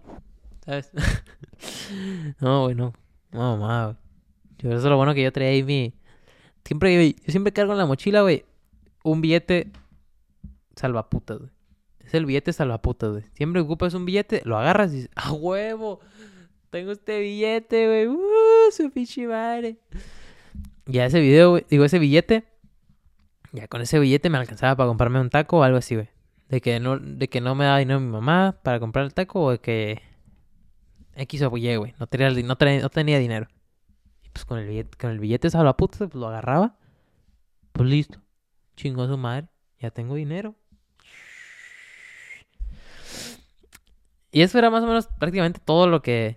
¿Sabes? no, bueno. No, mamá, Yo, eso es lo bueno que yo traía ahí mi... Siempre, yo siempre cargo en la mochila, güey, un billete salvaputas, güey. Es el billete salvaputas, güey. Siempre ocupas un billete, lo agarras y dices, ¡a huevo! Tengo este billete, güey. ¡Uh! Su pinche. Ya ese video, güey, digo, ese billete Ya con ese billete me alcanzaba para comprarme un taco o algo así, güey. De que no, de que no me daba dinero mi mamá para comprar el taco o de que X o güey. No tenía, no, no tenía dinero. Y pues con el billete, con el billete esa la puta, pues lo agarraba. Pues listo. Chingó su madre. Ya tengo dinero. Y eso era más o menos prácticamente todo lo que.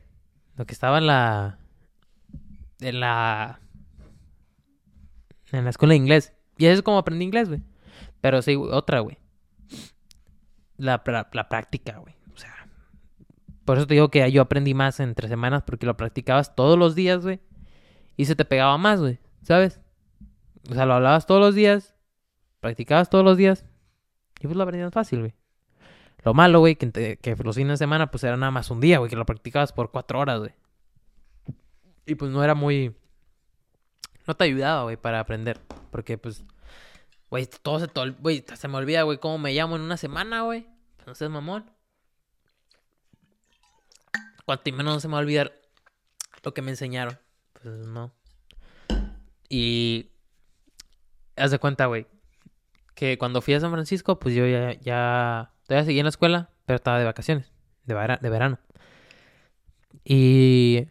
Lo que estaba en la. En la. En la escuela de inglés. Y eso es como aprendí inglés, güey. Pero sí, otra, güey. La, la, práctica, güey. O sea. Por eso te digo que yo aprendí más en tres semanas porque lo practicabas todos los días, güey. Y se te pegaba más, güey. ¿Sabes? O sea, lo hablabas todos los días. Practicabas todos los días. Y pues lo aprendías fácil, güey. Lo malo, güey, que, que los fines de semana pues era nada más un día, güey, que lo practicabas por cuatro horas, güey. Y pues no era muy no te ayudaba, güey, para aprender. Porque, pues, güey, todo se, todo, güey, se me olvida, güey, cómo me llamo en una semana, güey. No seas mamón. Cuanto menos no se me va a olvidar lo que me enseñaron. Pues no. Y. Haz de cuenta, güey. Que cuando fui a San Francisco, pues yo ya, ya. Todavía seguía en la escuela, pero estaba de vacaciones. De, verano. Y.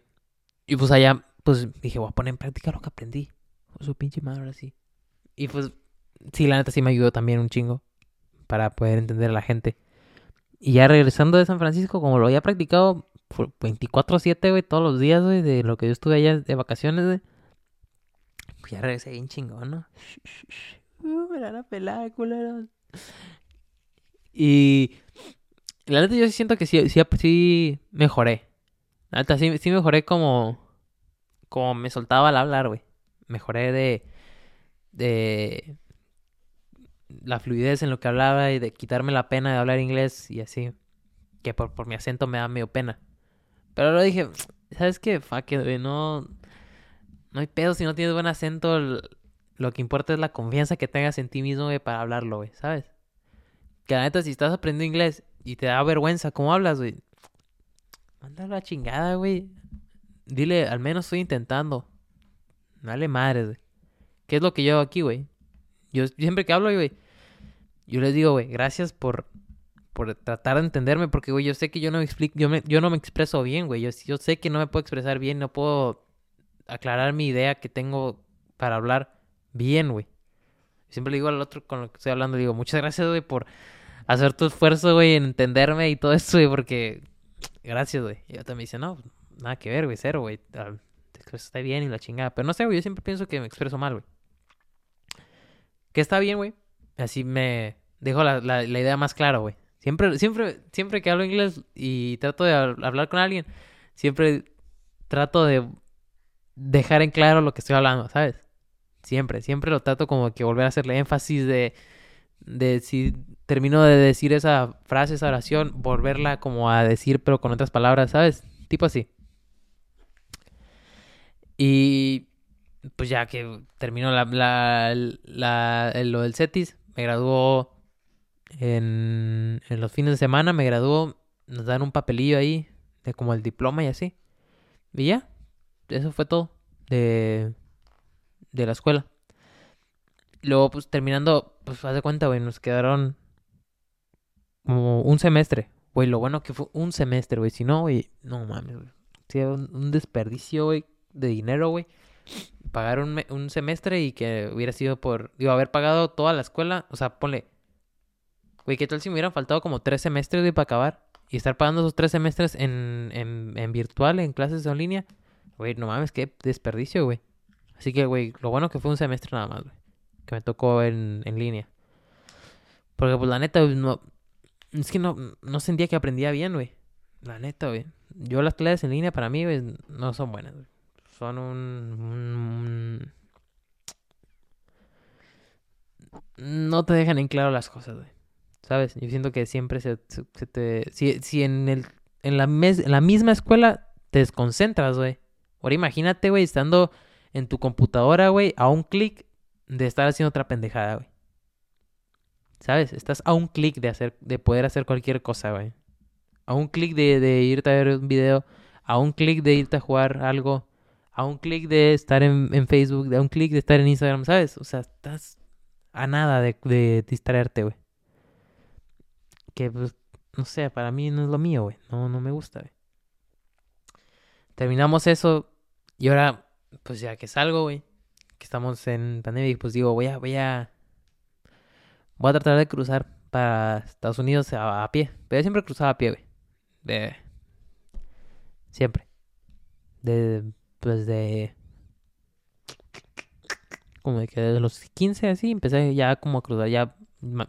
Y pues allá pues dije, voy a poner en práctica lo que aprendí. Su pinche madre, así. Y pues, sí, la neta sí me ayudó también un chingo para poder entender a la gente. Y ya regresando de San Francisco, como lo había practicado 24-7, güey, todos los días, güey, de lo que yo estuve allá de vacaciones, güey. Pues ya regresé bien chingón, ¿no? Uh, me la pelada, culero. Y la neta yo siento que sí, sí, sí mejoré. La neta sí, sí mejoré como como me soltaba al hablar, güey. Mejoré de, de la fluidez en lo que hablaba y de quitarme la pena de hablar inglés y así. Que por, por mi acento me da medio pena. Pero luego dije, ¿sabes qué? Fuck güey, no... No hay pedo si no tienes buen acento. Lo que importa es la confianza que tengas en ti mismo, güey, para hablarlo, güey, ¿sabes? Que la neta, si estás aprendiendo inglés y te da vergüenza cómo hablas, güey. Mándalo la chingada, güey. Dile, al menos estoy intentando. Dale madre, güey. ¿Qué es lo que yo aquí, güey? Yo siempre que hablo, güey, yo les digo, güey, gracias por, por tratar de entenderme, porque, güey, yo sé que yo no me explico, yo, yo no me expreso bien, güey. Yo, yo sé que no me puedo expresar bien, no puedo aclarar mi idea que tengo para hablar bien, güey. Siempre le digo al otro con lo que estoy hablando, digo, muchas gracias, güey, por hacer tu esfuerzo, güey, en entenderme y todo eso, güey, porque gracias, güey. Y yo también dice, no, nada que ver, güey, cero, güey. Te bien y la chingada. Pero no sé, güey, yo siempre pienso que me expreso mal, güey. Que está bien, güey. Así me dejo la, la, idea más clara, güey. Siempre, siempre, siempre que hablo inglés y trato de hablar con alguien, siempre trato de dejar en claro lo que estoy hablando, ¿sabes? Siempre, siempre lo trato como que volver a hacerle énfasis de, de si termino de decir esa frase, esa oración, volverla como a decir pero con otras palabras, ¿sabes? Tipo así. Y pues ya que terminó la, la, lo del CETIS, me graduó en, los fines de semana, me graduó, nos dan un papelillo ahí, de como el diploma y así. Y ya, eso fue todo de, de la escuela. Luego, pues terminando, pues haz de cuenta, güey, nos quedaron como un semestre. Güey, lo bueno que fue un semestre, güey. Si no, güey, no mames, güey. Sí, un, un desperdicio, güey, de dinero, güey. Pagar un, un, semestre y que hubiera sido por, digo, haber pagado toda la escuela. O sea, ponle, güey, ¿qué tal si me hubieran faltado como tres semestres, güey, para acabar? Y estar pagando esos tres semestres en, en, en virtual, en clases en línea. Güey, no mames, qué desperdicio, güey. Así que, güey, lo bueno que fue un semestre nada más, güey. Que me tocó en, en línea. Porque, pues, la neta. Es que no, no sentía que aprendía bien, güey. La neta, güey. Yo las clases en línea para mí, güey, no son buenas, güey son un, No te dejan en claro las cosas, güey. ¿Sabes? Yo siento que siempre se, te... Si, si en, el, en, la en la misma escuela te desconcentras, güey. Ahora imagínate, güey, estando en tu computadora, güey, a un clic de estar haciendo otra pendejada, güey. ¿Sabes? Estás a un clic de hacer, de poder hacer cualquier cosa, güey. A un clic de, de irte a ver un video, a un clic de irte a jugar algo, a un clic de estar en, Facebook, a un clic de estar en Instagram, ¿sabes? O sea, estás a nada de, distraerte, güey. Que, pues, no sé, para mí no es lo mío, güey. No, no me gusta, güey. Terminamos eso y ahora, pues ya que salgo, güey, que estamos en pandemia, pues digo, voy a, voy a, voy a tratar de cruzar para Estados Unidos a, a pie. Pero yo siempre cruzaba a pie, güey. De, siempre. De, pues de, como de que desde los 15 así empecé ya como a cruzar, ya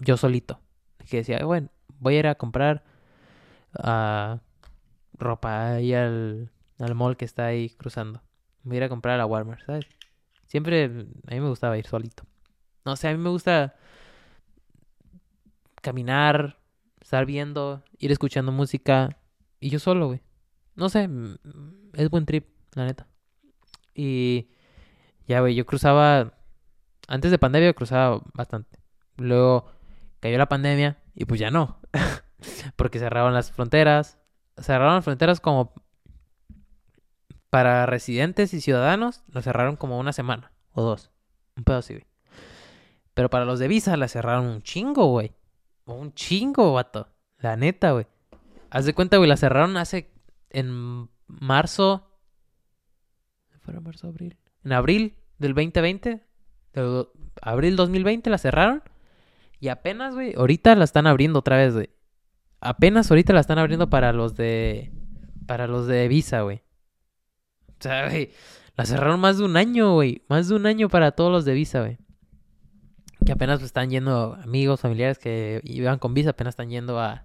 yo solito. Que decía, bueno, voy a ir a comprar ah, ropa ahí al, al mall que está ahí cruzando. Voy a ir a comprar a Walmart, ¿sabes? Siempre a mí me gustaba ir solito. No sé, a mí me gusta caminar, estar viendo, ir escuchando música y yo solo, güey. No sé, mm, es buen trip, la neta. Y ya, güey, yo cruzaba, antes de pandemia cruzaba bastante. Luego cayó la pandemia y pues ya no, porque cerraron las fronteras. Cerraron las fronteras como para residentes y ciudadanos, lo cerraron como una semana o dos. Un pedo así, güey. Pero para los de visa la cerraron un chingo, güey. Un chingo, vato. La neta, güey. Haz de cuenta, güey, la cerraron hace en marzo. ¿Fue en marzo, abril? En abril del 2020. del- abril 2020 la cerraron. Y apenas, güey, ahorita la están abriendo otra vez, güey. Apenas ahorita la están abriendo para los de. Para los de visa, güey. O sea, güey. La cerraron más de un año, güey. Más de un año para todos los de visa, güey. Que apenas pues, están yendo amigos, familiares que iban con visa, apenas están yendo a.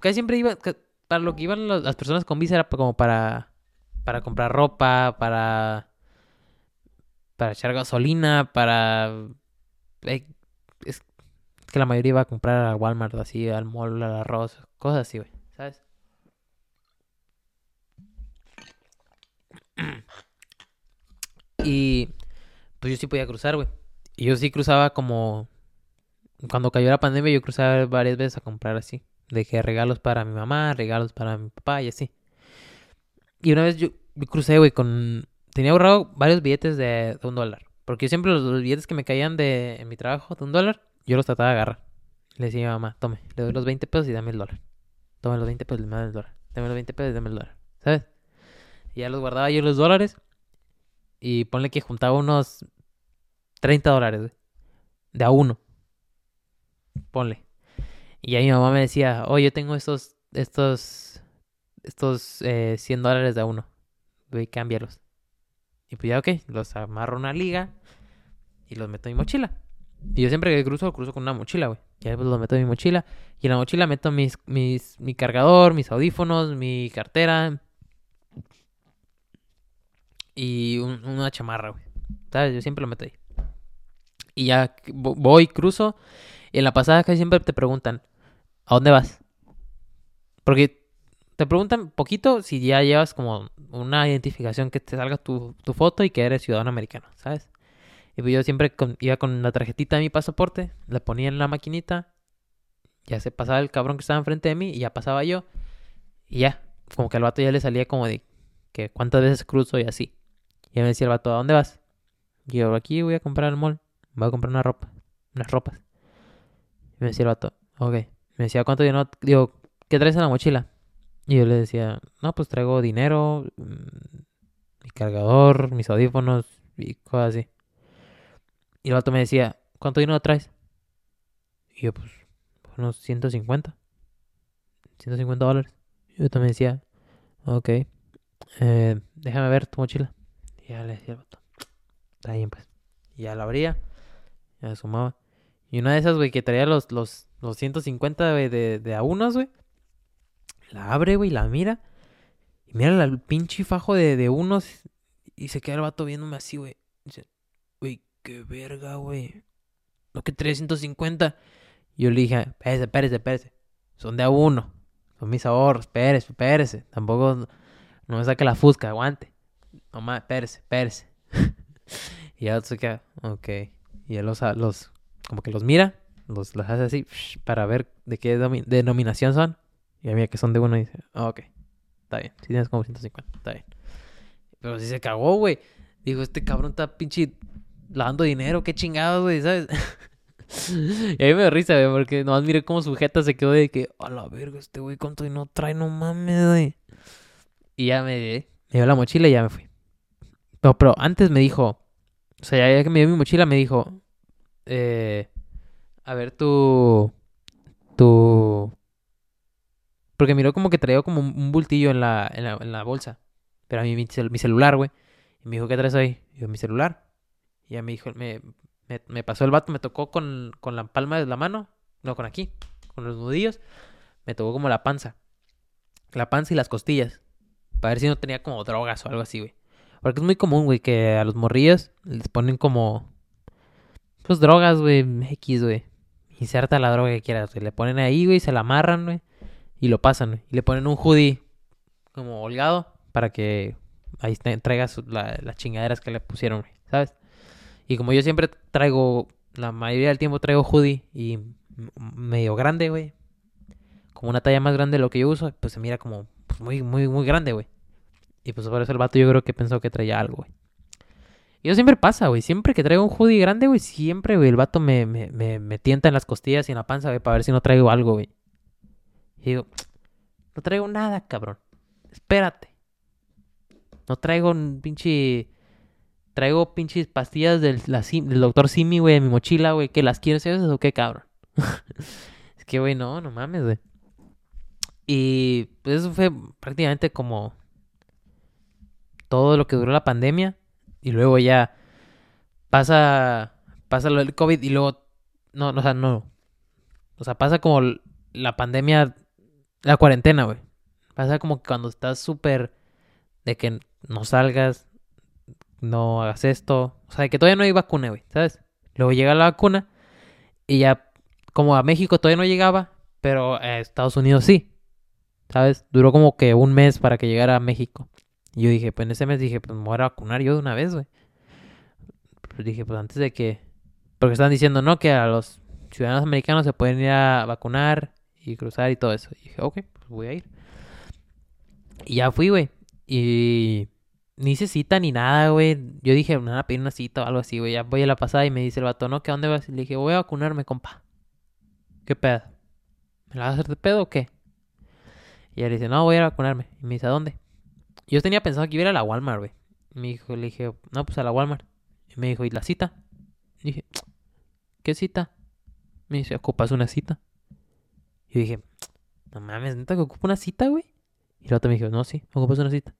Casi siempre iban. Para lo que iban las personas con visa era como para. Para comprar ropa, para. Para echar gasolina, para. eh, es que la mayoría iba a comprar al Walmart, así, al mall, al arroz, cosas así, güey. ¿Sabes? Y pues yo sí podía cruzar, güey. Y yo sí cruzaba como... Cuando cayó la pandemia yo cruzaba varias veces a comprar así. Dejé regalos para mi mamá, regalos para mi papá y así. Y una vez yo, yo crucé, güey, con... Tenía ahorrado varios billetes de, un dólar. Porque yo siempre los, billetes que me caían de en mi trabajo de un dólar, yo los trataba de agarrar. Le decía a mi mamá, tome, le doy los 20 pesos y dame el dólar. Tome los 20 pesos y dame el dólar. Dame los 20 pesos y dame el dólar. ¿Sabes? Y ya los guardaba yo los dólares. Y ponle que juntaba unos 30 dólares, güey. De a uno. Ponle. Y ahí mi mamá me decía, oh, yo tengo estos, estos, estos eh, 100 dólares de a uno. Güey, cámbialos. Y pues ya, ok, los amarro una liga y los meto en mi mochila. Y yo siempre que cruzo, cruzo con una mochila, güey. Y ahí pues los meto en mi mochila. Y en la mochila meto mis, mis, mi cargador, mis audífonos, mi cartera. Y un- una chamarra, güey. ¿Sabes? Yo siempre lo meto ahí. Y ya vo- voy, cruzo. Y en la pasada casi siempre te preguntan, ¿a dónde vas? Porque te preguntan poquito si ya llevas como una identificación que te salga tu, tu foto y que eres ciudadano americano, ¿sabes? Y pues yo siempre con- iba con la tarjetita de mi pasaporte, la ponía en la maquinita, ya se pasaba el cabrón que estaba enfrente de mí y ya pasaba yo. Y ya, como que al vato ya le salía como de que cuántas veces cruzo y así. Y me decía el vato, ¿a dónde vas? Y yo, aquí voy a comprar al mall, voy a comprar una ropa, unas ropas. Y me decía el vato, ok. Me decía, ¿cuánto dinero? Digo, ¿qué traes en la mochila? Y yo le decía, no, pues traigo dinero, mm, mi cargador, mis audífonos y cosas así. Y el vato me decía, ¿cuánto dinero traes? Y yo, pues, unos 150. 150 dólares. Y yo también decía, ok, eh, déjame ver tu mochila. Y ya le decía al vato, está bien, pues. Y ya la abría, ya sumaba. Y una de esas, güey, que traía los, los, los 150 güey, de, de a unos, güey. La abre, güey, la mira. Y mira el pinche fajo de, de unos. Y se queda el vato viéndome así, güey. Dice, güey, qué verga, güey. No que 350. Y yo le dije, espérese, espérese, espérese. Son de a uno. Son mis ahorros, espérese, espérese. Tampoco no, no me saque la fusca, aguante. Nomás, espérese, espérese. y ya se queda, ok. Y él los, los, como que los mira, los, los hace así, para ver de qué denominación son. Y a mí que son de uno y dice, ah, ok, está bien. Si tienes como 150, está bien. Pero si se cagó, güey. Dijo, este cabrón está pinche lavando dinero, qué chingados, güey, ¿sabes? y a mí me da risa, güey, porque nomás miré cómo su jeta se quedó de que, a la verga, este güey, ¿cuánto no trae? No mames, güey. Y ya me, dio la mochila y ya me fui. No, pero antes me dijo, o sea, ya que me dio mi mochila, me dijo, eh, a ver, tu, tu, porque miró como que traía como un bultillo en la, en la, en la bolsa. Pero a mí mi, mi celular, güey. Y me dijo, ¿qué traes ahí? Y yo, mi celular. Y ya me dijo, me, me, me, pasó el vato, me tocó con, con la palma de la mano. No, con aquí. Con los nudillos. Me tocó como la panza. La panza y las costillas. Para ver si no tenía como drogas o algo así, güey. Porque es muy común, güey, que a los morrillos les ponen como... Pues drogas, güey. X, güey. Inserta la droga que quieras. Le ponen ahí, güey, se la amarran, güey. Y lo pasan. Y le ponen un hoodie como holgado para que ahí traigas las chingaderas que le pusieron. ¿Sabes? Y como yo siempre traigo, la mayoría del tiempo traigo hoodie y medio grande, güey. Como una talla más grande de lo que yo uso, pues se mira como pues, muy, muy, muy grande, güey. Y pues por eso el vato yo creo que pensó que traía algo, güey. Y eso siempre pasa, güey. Siempre que traigo un hoodie grande, güey, siempre, güey, el vato me, me, me, me, tienta en las costillas y en la panza, güey, para ver si no traigo algo, güey. Y digo, no traigo nada, cabrón. Espérate. No traigo un pinche Traigo pinches pastillas del, doctor Simi, güey, en mi mochila, güey. ¿Qué las quieres esas o qué, cabrón? es que, güey, no, no mames, güey. Y pues eso fue prácticamente como todo lo que duró la pandemia. Y luego ya pasa, pasa lo del COVID y luego, no, o sea, no. O sea, pasa como la pandemia, la cuarentena, güey. Pasa como que cuando estás súper de que no salgas, no hagas esto. O sea, que todavía no hay vacuna, güey, ¿sabes? Luego llega la vacuna y ya, como a México todavía no llegaba, pero a Estados Unidos sí, ¿sabes? Duró como que un mes para que llegara a México. Y yo dije, pues en ese mes dije, pues me voy a vacunar yo de una vez, güey. Pues dije, pues antes de que... Porque están diciendo, no, que a los ciudadanos americanos se pueden ir a vacunar y cruzar y todo eso. Y dije, ok, pues voy a ir. Y ya fui, güey. Y ni hice cita ni nada, güey. Yo dije, me van a pedir una cita o algo así, güey. Ya voy a la pasada y me dice el vato, ¿no? ¿Qué dónde vas? Le dije, voy a vacunarme, compa. ¿Qué pedo? ¿Me la vas a hacer de pedo o qué? Y él dice, no, voy a vacunarme. Y me dice, ¿a dónde? Yo tenía pensado que iba a ir a la Walmart, güey. Me dijo, le dije, no, pues a la Walmart. Y me dijo, ¿y la cita? Y dije, ¿qué cita? Me dice, ¿ocupas una cita? Y dije, no mames, ¿neta que ocupo una cita, güey? Y el otro me dijo, no, sí, ocupas una cita.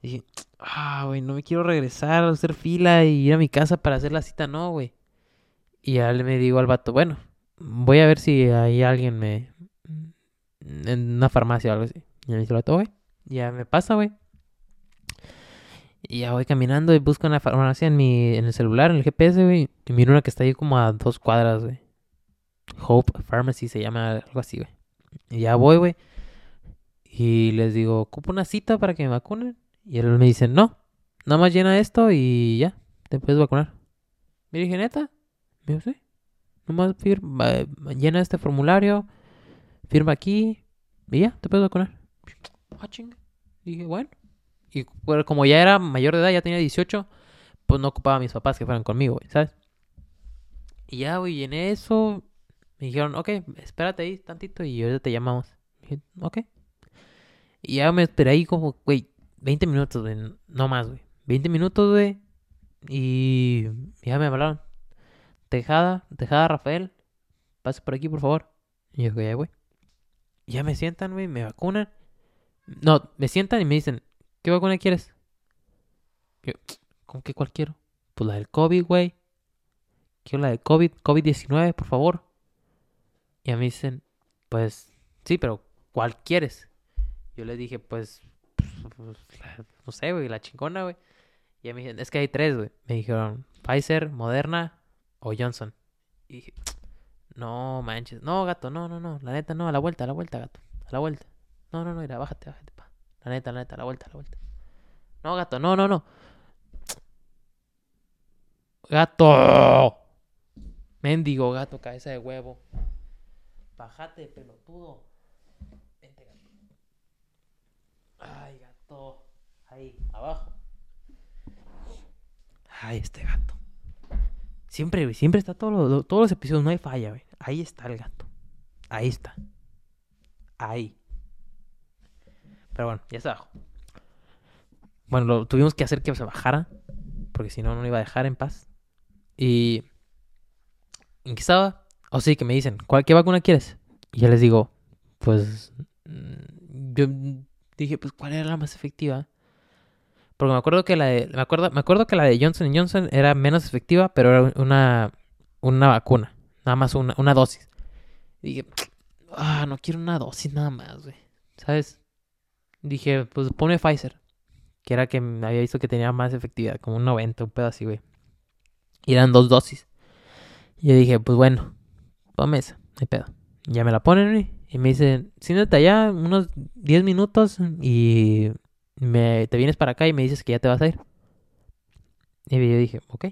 Y dije, ah, güey, no me quiero regresar a hacer fila y ir a mi casa para hacer la cita, no, güey. Y ya le me digo al vato, bueno, voy a ver si hay alguien me... En una farmacia o algo así. Y me dice el vato, güey, ya me pasa, güey. Y ya voy caminando y busco una farmacia en mi en el celular, en el GPS, güey. Y miro una que está ahí como a dos cuadras, güey. Hope Pharmacy se llama algo así, güey. Y ya voy, güey. Y les digo, ¿ocupo una cita para que me vacunen? Y él me dice, no, nada más llena esto y ya, te puedes vacunar. Me dije, neta. Me dijo, sí. Nomás firma, llena este formulario, firma aquí y ya, te puedes vacunar. Ah, chinga. Dije, bueno. Y como ya era mayor de edad, ya tenía 18, pues no ocupaba a mis papás que fueran conmigo, ¿sabes? Y ya, güey, llené eso. Me dijeron, ok, espérate ahí tantito y ahorita te llamamos. dije, ok. Y ya me esperé ahí como, güey, 20 minutos, güey. No más, güey. 20 minutos, güey. Y ya me hablaron. Tejada, Tejada Rafael. Pase por aquí, por favor. Y yo, ya, güey. Ya me sientan, güey. Me vacunan. No, me sientan y me dicen, ¿qué vacuna quieres? Yo, ¿con qué cuál quiero? Pues la del COVID, güey. Quiero la del COVID, COVID-19, por favor. Y a mí dicen, pues, sí, pero ¿cuál quieres? Yo les dije, pues, no sé, güey, la chingona, güey. Y me dijeron, es que hay tres, güey. Me dijeron, Pfizer, Moderna o Johnson. Y dije, no manches. No, gato, no, no, no. La neta, no, a la vuelta, a la vuelta, gato. A la vuelta. No, no, no, mira, bájate, bájate, pa. La neta, la neta, a la vuelta, a la vuelta. No, gato, no, no, no. Gato. Mendigo gato, cabeza de huevo. Bájate, pelotudo. Vente, gato. Ay, gato. Ahí, abajo. Ay, este gato. Siempre, siempre está todo lo- todos los episodios, no hay falla, güey. Ahí está el gato. Ahí está. Ahí. Pero bueno, ya está abajo. Bueno, lo tuvimos que hacer que se bajara. Porque si no, no lo iba a dejar en paz. Y. ¿En qué estaba? O sí, que me dicen, ¿cuál, ¿qué vacuna quieres? Y yo les digo, pues. mm, Yo dije, pues, ¿cuál era la más efectiva? Porque me acuerdo que la de. Me acuerdo, me acuerdo que la de Johnson Johnson era menos efectiva, pero era una. Una vacuna. Nada más una, una dosis. Y dije, ah, no quiero una dosis nada más, güey. ¿Sabes? Dije, pues pone Pfizer. Que era que había visto que tenía más efectividad, como un 90, un pedo así, güey. Y eran dos dosis. Y yo dije, pues bueno, ponme esa, hay pedo. Ya me la ponen. Y me dicen, siéntate allá unos 10 minutos y me, te vienes para acá y me dices que ya te vas a ir. Y yo dije, ok.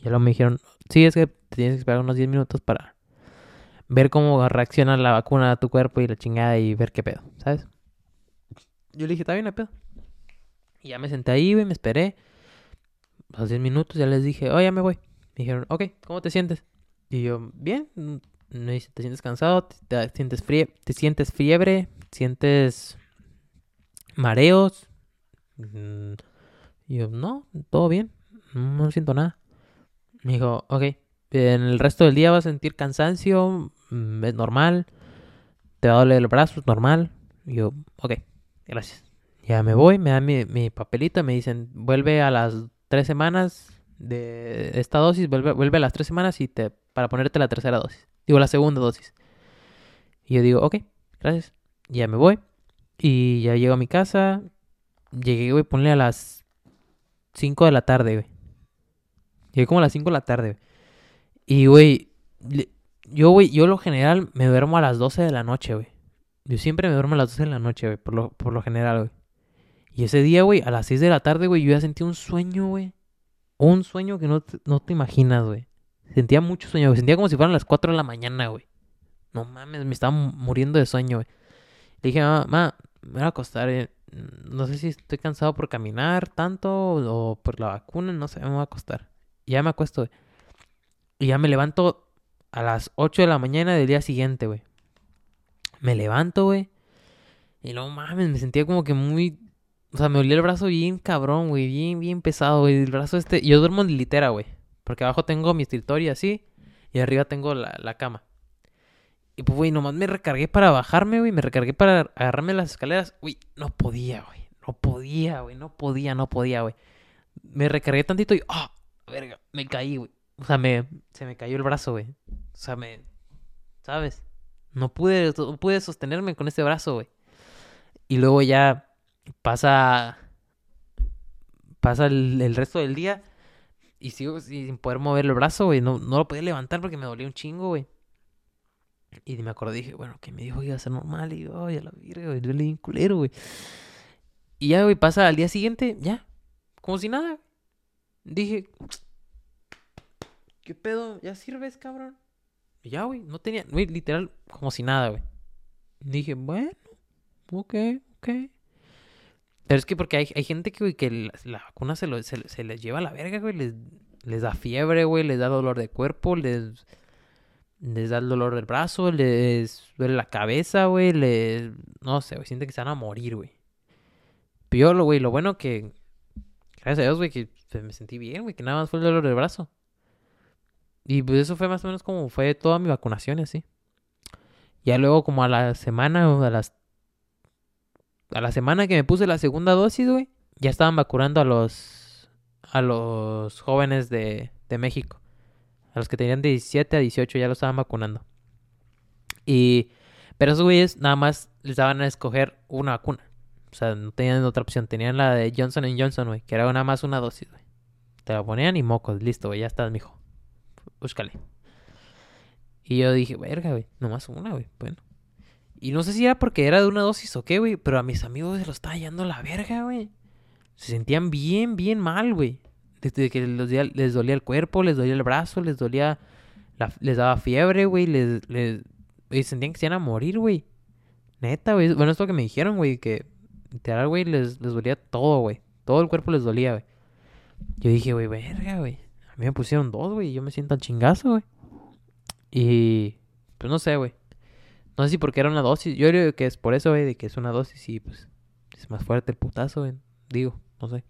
Y luego me dijeron, sí, es que te tienes que esperar unos 10 minutos para ver cómo reacciona la vacuna a tu cuerpo y la chingada y ver qué pedo, ¿sabes? Yo le dije, está bien, hay pedo. Y ya me senté ahí, güey, me esperé. Los 10 minutos ya les dije, oh, ya me voy. Me dijeron, ok, ¿cómo te sientes? Y yo, bien. Mm, dice, ¿te sientes cansado? ¿Te, te sientes frie ¿Te sientes fiebre? ¿Sientes mareos? Mm, Y yo, no, todo bien. No siento nada. Me dijo, ok, en el resto del día vas a sentir cansancio, mm, es normal. Te va a doler el brazo, es normal. Yo, ok, gracias. Ya me voy, me dan mi, mi papelito, me dicen, vuelve a las tres semanas de esta dosis, vuelve, vuelve a las tres semanas y te, para ponerte la tercera dosis. Digo, la segunda dosis. Y yo digo, ok, gracias. Ya me voy. Y ya llego a mi casa. Llegué, güey, ponle a las 5 de la tarde, güey. Llegué como a las 5 de la tarde, güey. Y, güey, yo, güey, yo lo general me duermo a las 12 de la noche, güey. Yo siempre me duermo a las 12 de la noche, güey, por lo, por lo general, güey. Y ese día, güey, a las 6 de la tarde, güey, yo ya sentí un sueño, güey. Un sueño que no no te imaginas, güey. Sentía mucho sueño, güey. Sentía como si fueran las 4 de la mañana, güey. No mames, me estaba muriendo de sueño, güey. Le dije, mamá, ma, me voy a acostar. eh. No sé si estoy cansado por caminar tanto o por la vacuna, no sé, me voy a acostar. Y ya me acuesto, güey. Y ya me levanto a las 8 de la mañana del día siguiente, güey. Me levanto, güey. Y no mames, me sentía como que muy. O sea, me dolía el brazo bien cabrón, güey. Bien, bien pesado, güey. El brazo este. Yo duermo en litera, güey. Porque abajo tengo mi escritorio así. Y arriba tengo la, la cama. Y pues, güey, nomás me recargué para bajarme, güey. Me recargué para agarrarme las escaleras. Güey, no podía, güey. No podía, güey. No podía, no podía, güey. Me recargué tantito y. ¡Ah! verga! Me caí, güey. O sea, me, se me cayó el brazo, güey. O sea, me. ¿Sabes? No pude, no pude sostenerme con este brazo, güey. Y luego ya pasa. Pasa el, el resto del día. Y sigo sin poder mover el brazo, güey. No, no lo podía levantar porque me dolía un chingo, güey. Y me acordé, dije, bueno, que me dijo que iba a ser normal. Y yo, ay, a la virga, güey, duele bien culero, güey. Y ya, güey, pasa al día siguiente, ya, como si nada. Dije, ¿qué pedo? ¿Ya sirves, cabrón? Y ya, güey, no tenía, güey, literal, como si nada, güey. Dije, bueno, ok, ok. Pero es que porque hay, hay gente que, que la, vacuna se, lo, se, se les lleva a la verga, güey. Les, les da fiebre, güey, les da dolor de cuerpo, les les da el dolor del brazo, les duele la cabeza, güey, les... No sé, güey, siente que se van a morir, güey. Pero yo, güey, lo bueno que... Gracias a Dios, güey, que me sentí bien, güey, que nada más fue el dolor del brazo. Y pues eso fue más o menos como fue toda mi vacunación así. Ya luego como a la semana o a las... A la semana que me puse la segunda dosis, güey, ya estaban vacunando a los... A los jóvenes de, de México. A los que tenían de 17 a 18 ya los estaban vacunando. Y... Pero esos güeyes nada más les daban a escoger una vacuna. O sea, no tenían otra opción. Tenían la de Johnson Johnson, güey. Que era nada más una dosis, güey. Te la ponían y mocos. Listo, güey. Ya estás, mijo. Búscale. Y yo dije, verga, güey. Nomás una, güey. Bueno. Y no sé si era porque era de una dosis o qué, güey. Pero a mis amigos se los estaba yendo la verga, güey. Se sentían bien, bien mal, güey. Desde que dolía, les dolía el cuerpo, les dolía el brazo, les dolía... Les daba fiebre, güey. Les, les, sentían que se iban a morir, güey. Neta, güey. Bueno, esto que me dijeron, güey. Que literal, güey, les, les dolía todo, güey. Todo el cuerpo les dolía, güey. yo dije, güey, verga, güey. A mí me pusieron dos, güey, yo me siento al chingazo, güey. Y, pues no sé, güey. No sé si porque era una dosis. Yo creo que es por eso, güey, de que es una dosis y pues es más fuerte el putazo, güey. Digo, no sé.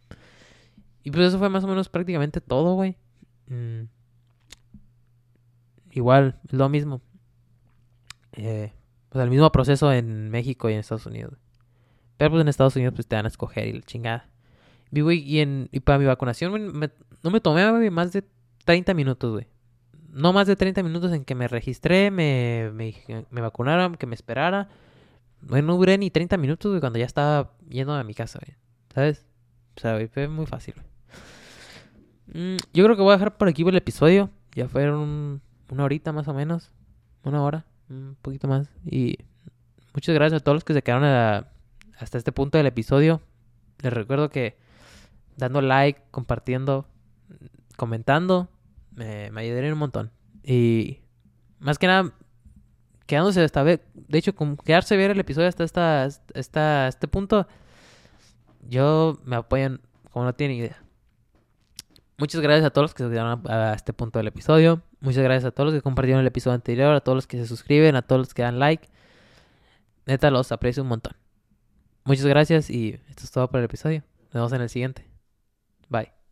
Y pues eso fue más o menos prácticamente todo, güey. Mm. Igual, lo mismo. Eh, pues el mismo proceso en México y en Estados Unidos. Pero pues en Estados Unidos pues te van a escoger y la chingada. Y, güey, y, y para mi vacunación no me tomé güey, más de 30 minutos, güey. No más de 30 minutos en que me registré, me, me, me vacunaron, que me esperara. Bueno, no duré ni 30 minutos, güey, cuando ya estaba yendo a mi casa, güey. ¿Sabes? O sea, güey, fue muy fácil. Mm, yo creo que voy a dejar por aquí el episodio. Ya fueron una horita más o menos. Una hora, un poquito más. Y muchas gracias a todos los que se quedaron hasta este punto del episodio. Les recuerdo que dando like, compartiendo, comentando, me, me un montón. Y más que nada, quedándose hasta ver, de hecho, con quedarse a ver el episodio hasta esta, este punto, yo me apoyan como no tienen idea. Muchas gracias a todos los que se quedaron a, este punto del episodio. Muchas gracias a todos los que compartieron el episodio anterior, a todos los que se suscriben, a todos los que dan like. Neta, los aprecio un montón. Muchas gracias y esto es todo por el episodio. Nos vemos en el siguiente. Bye.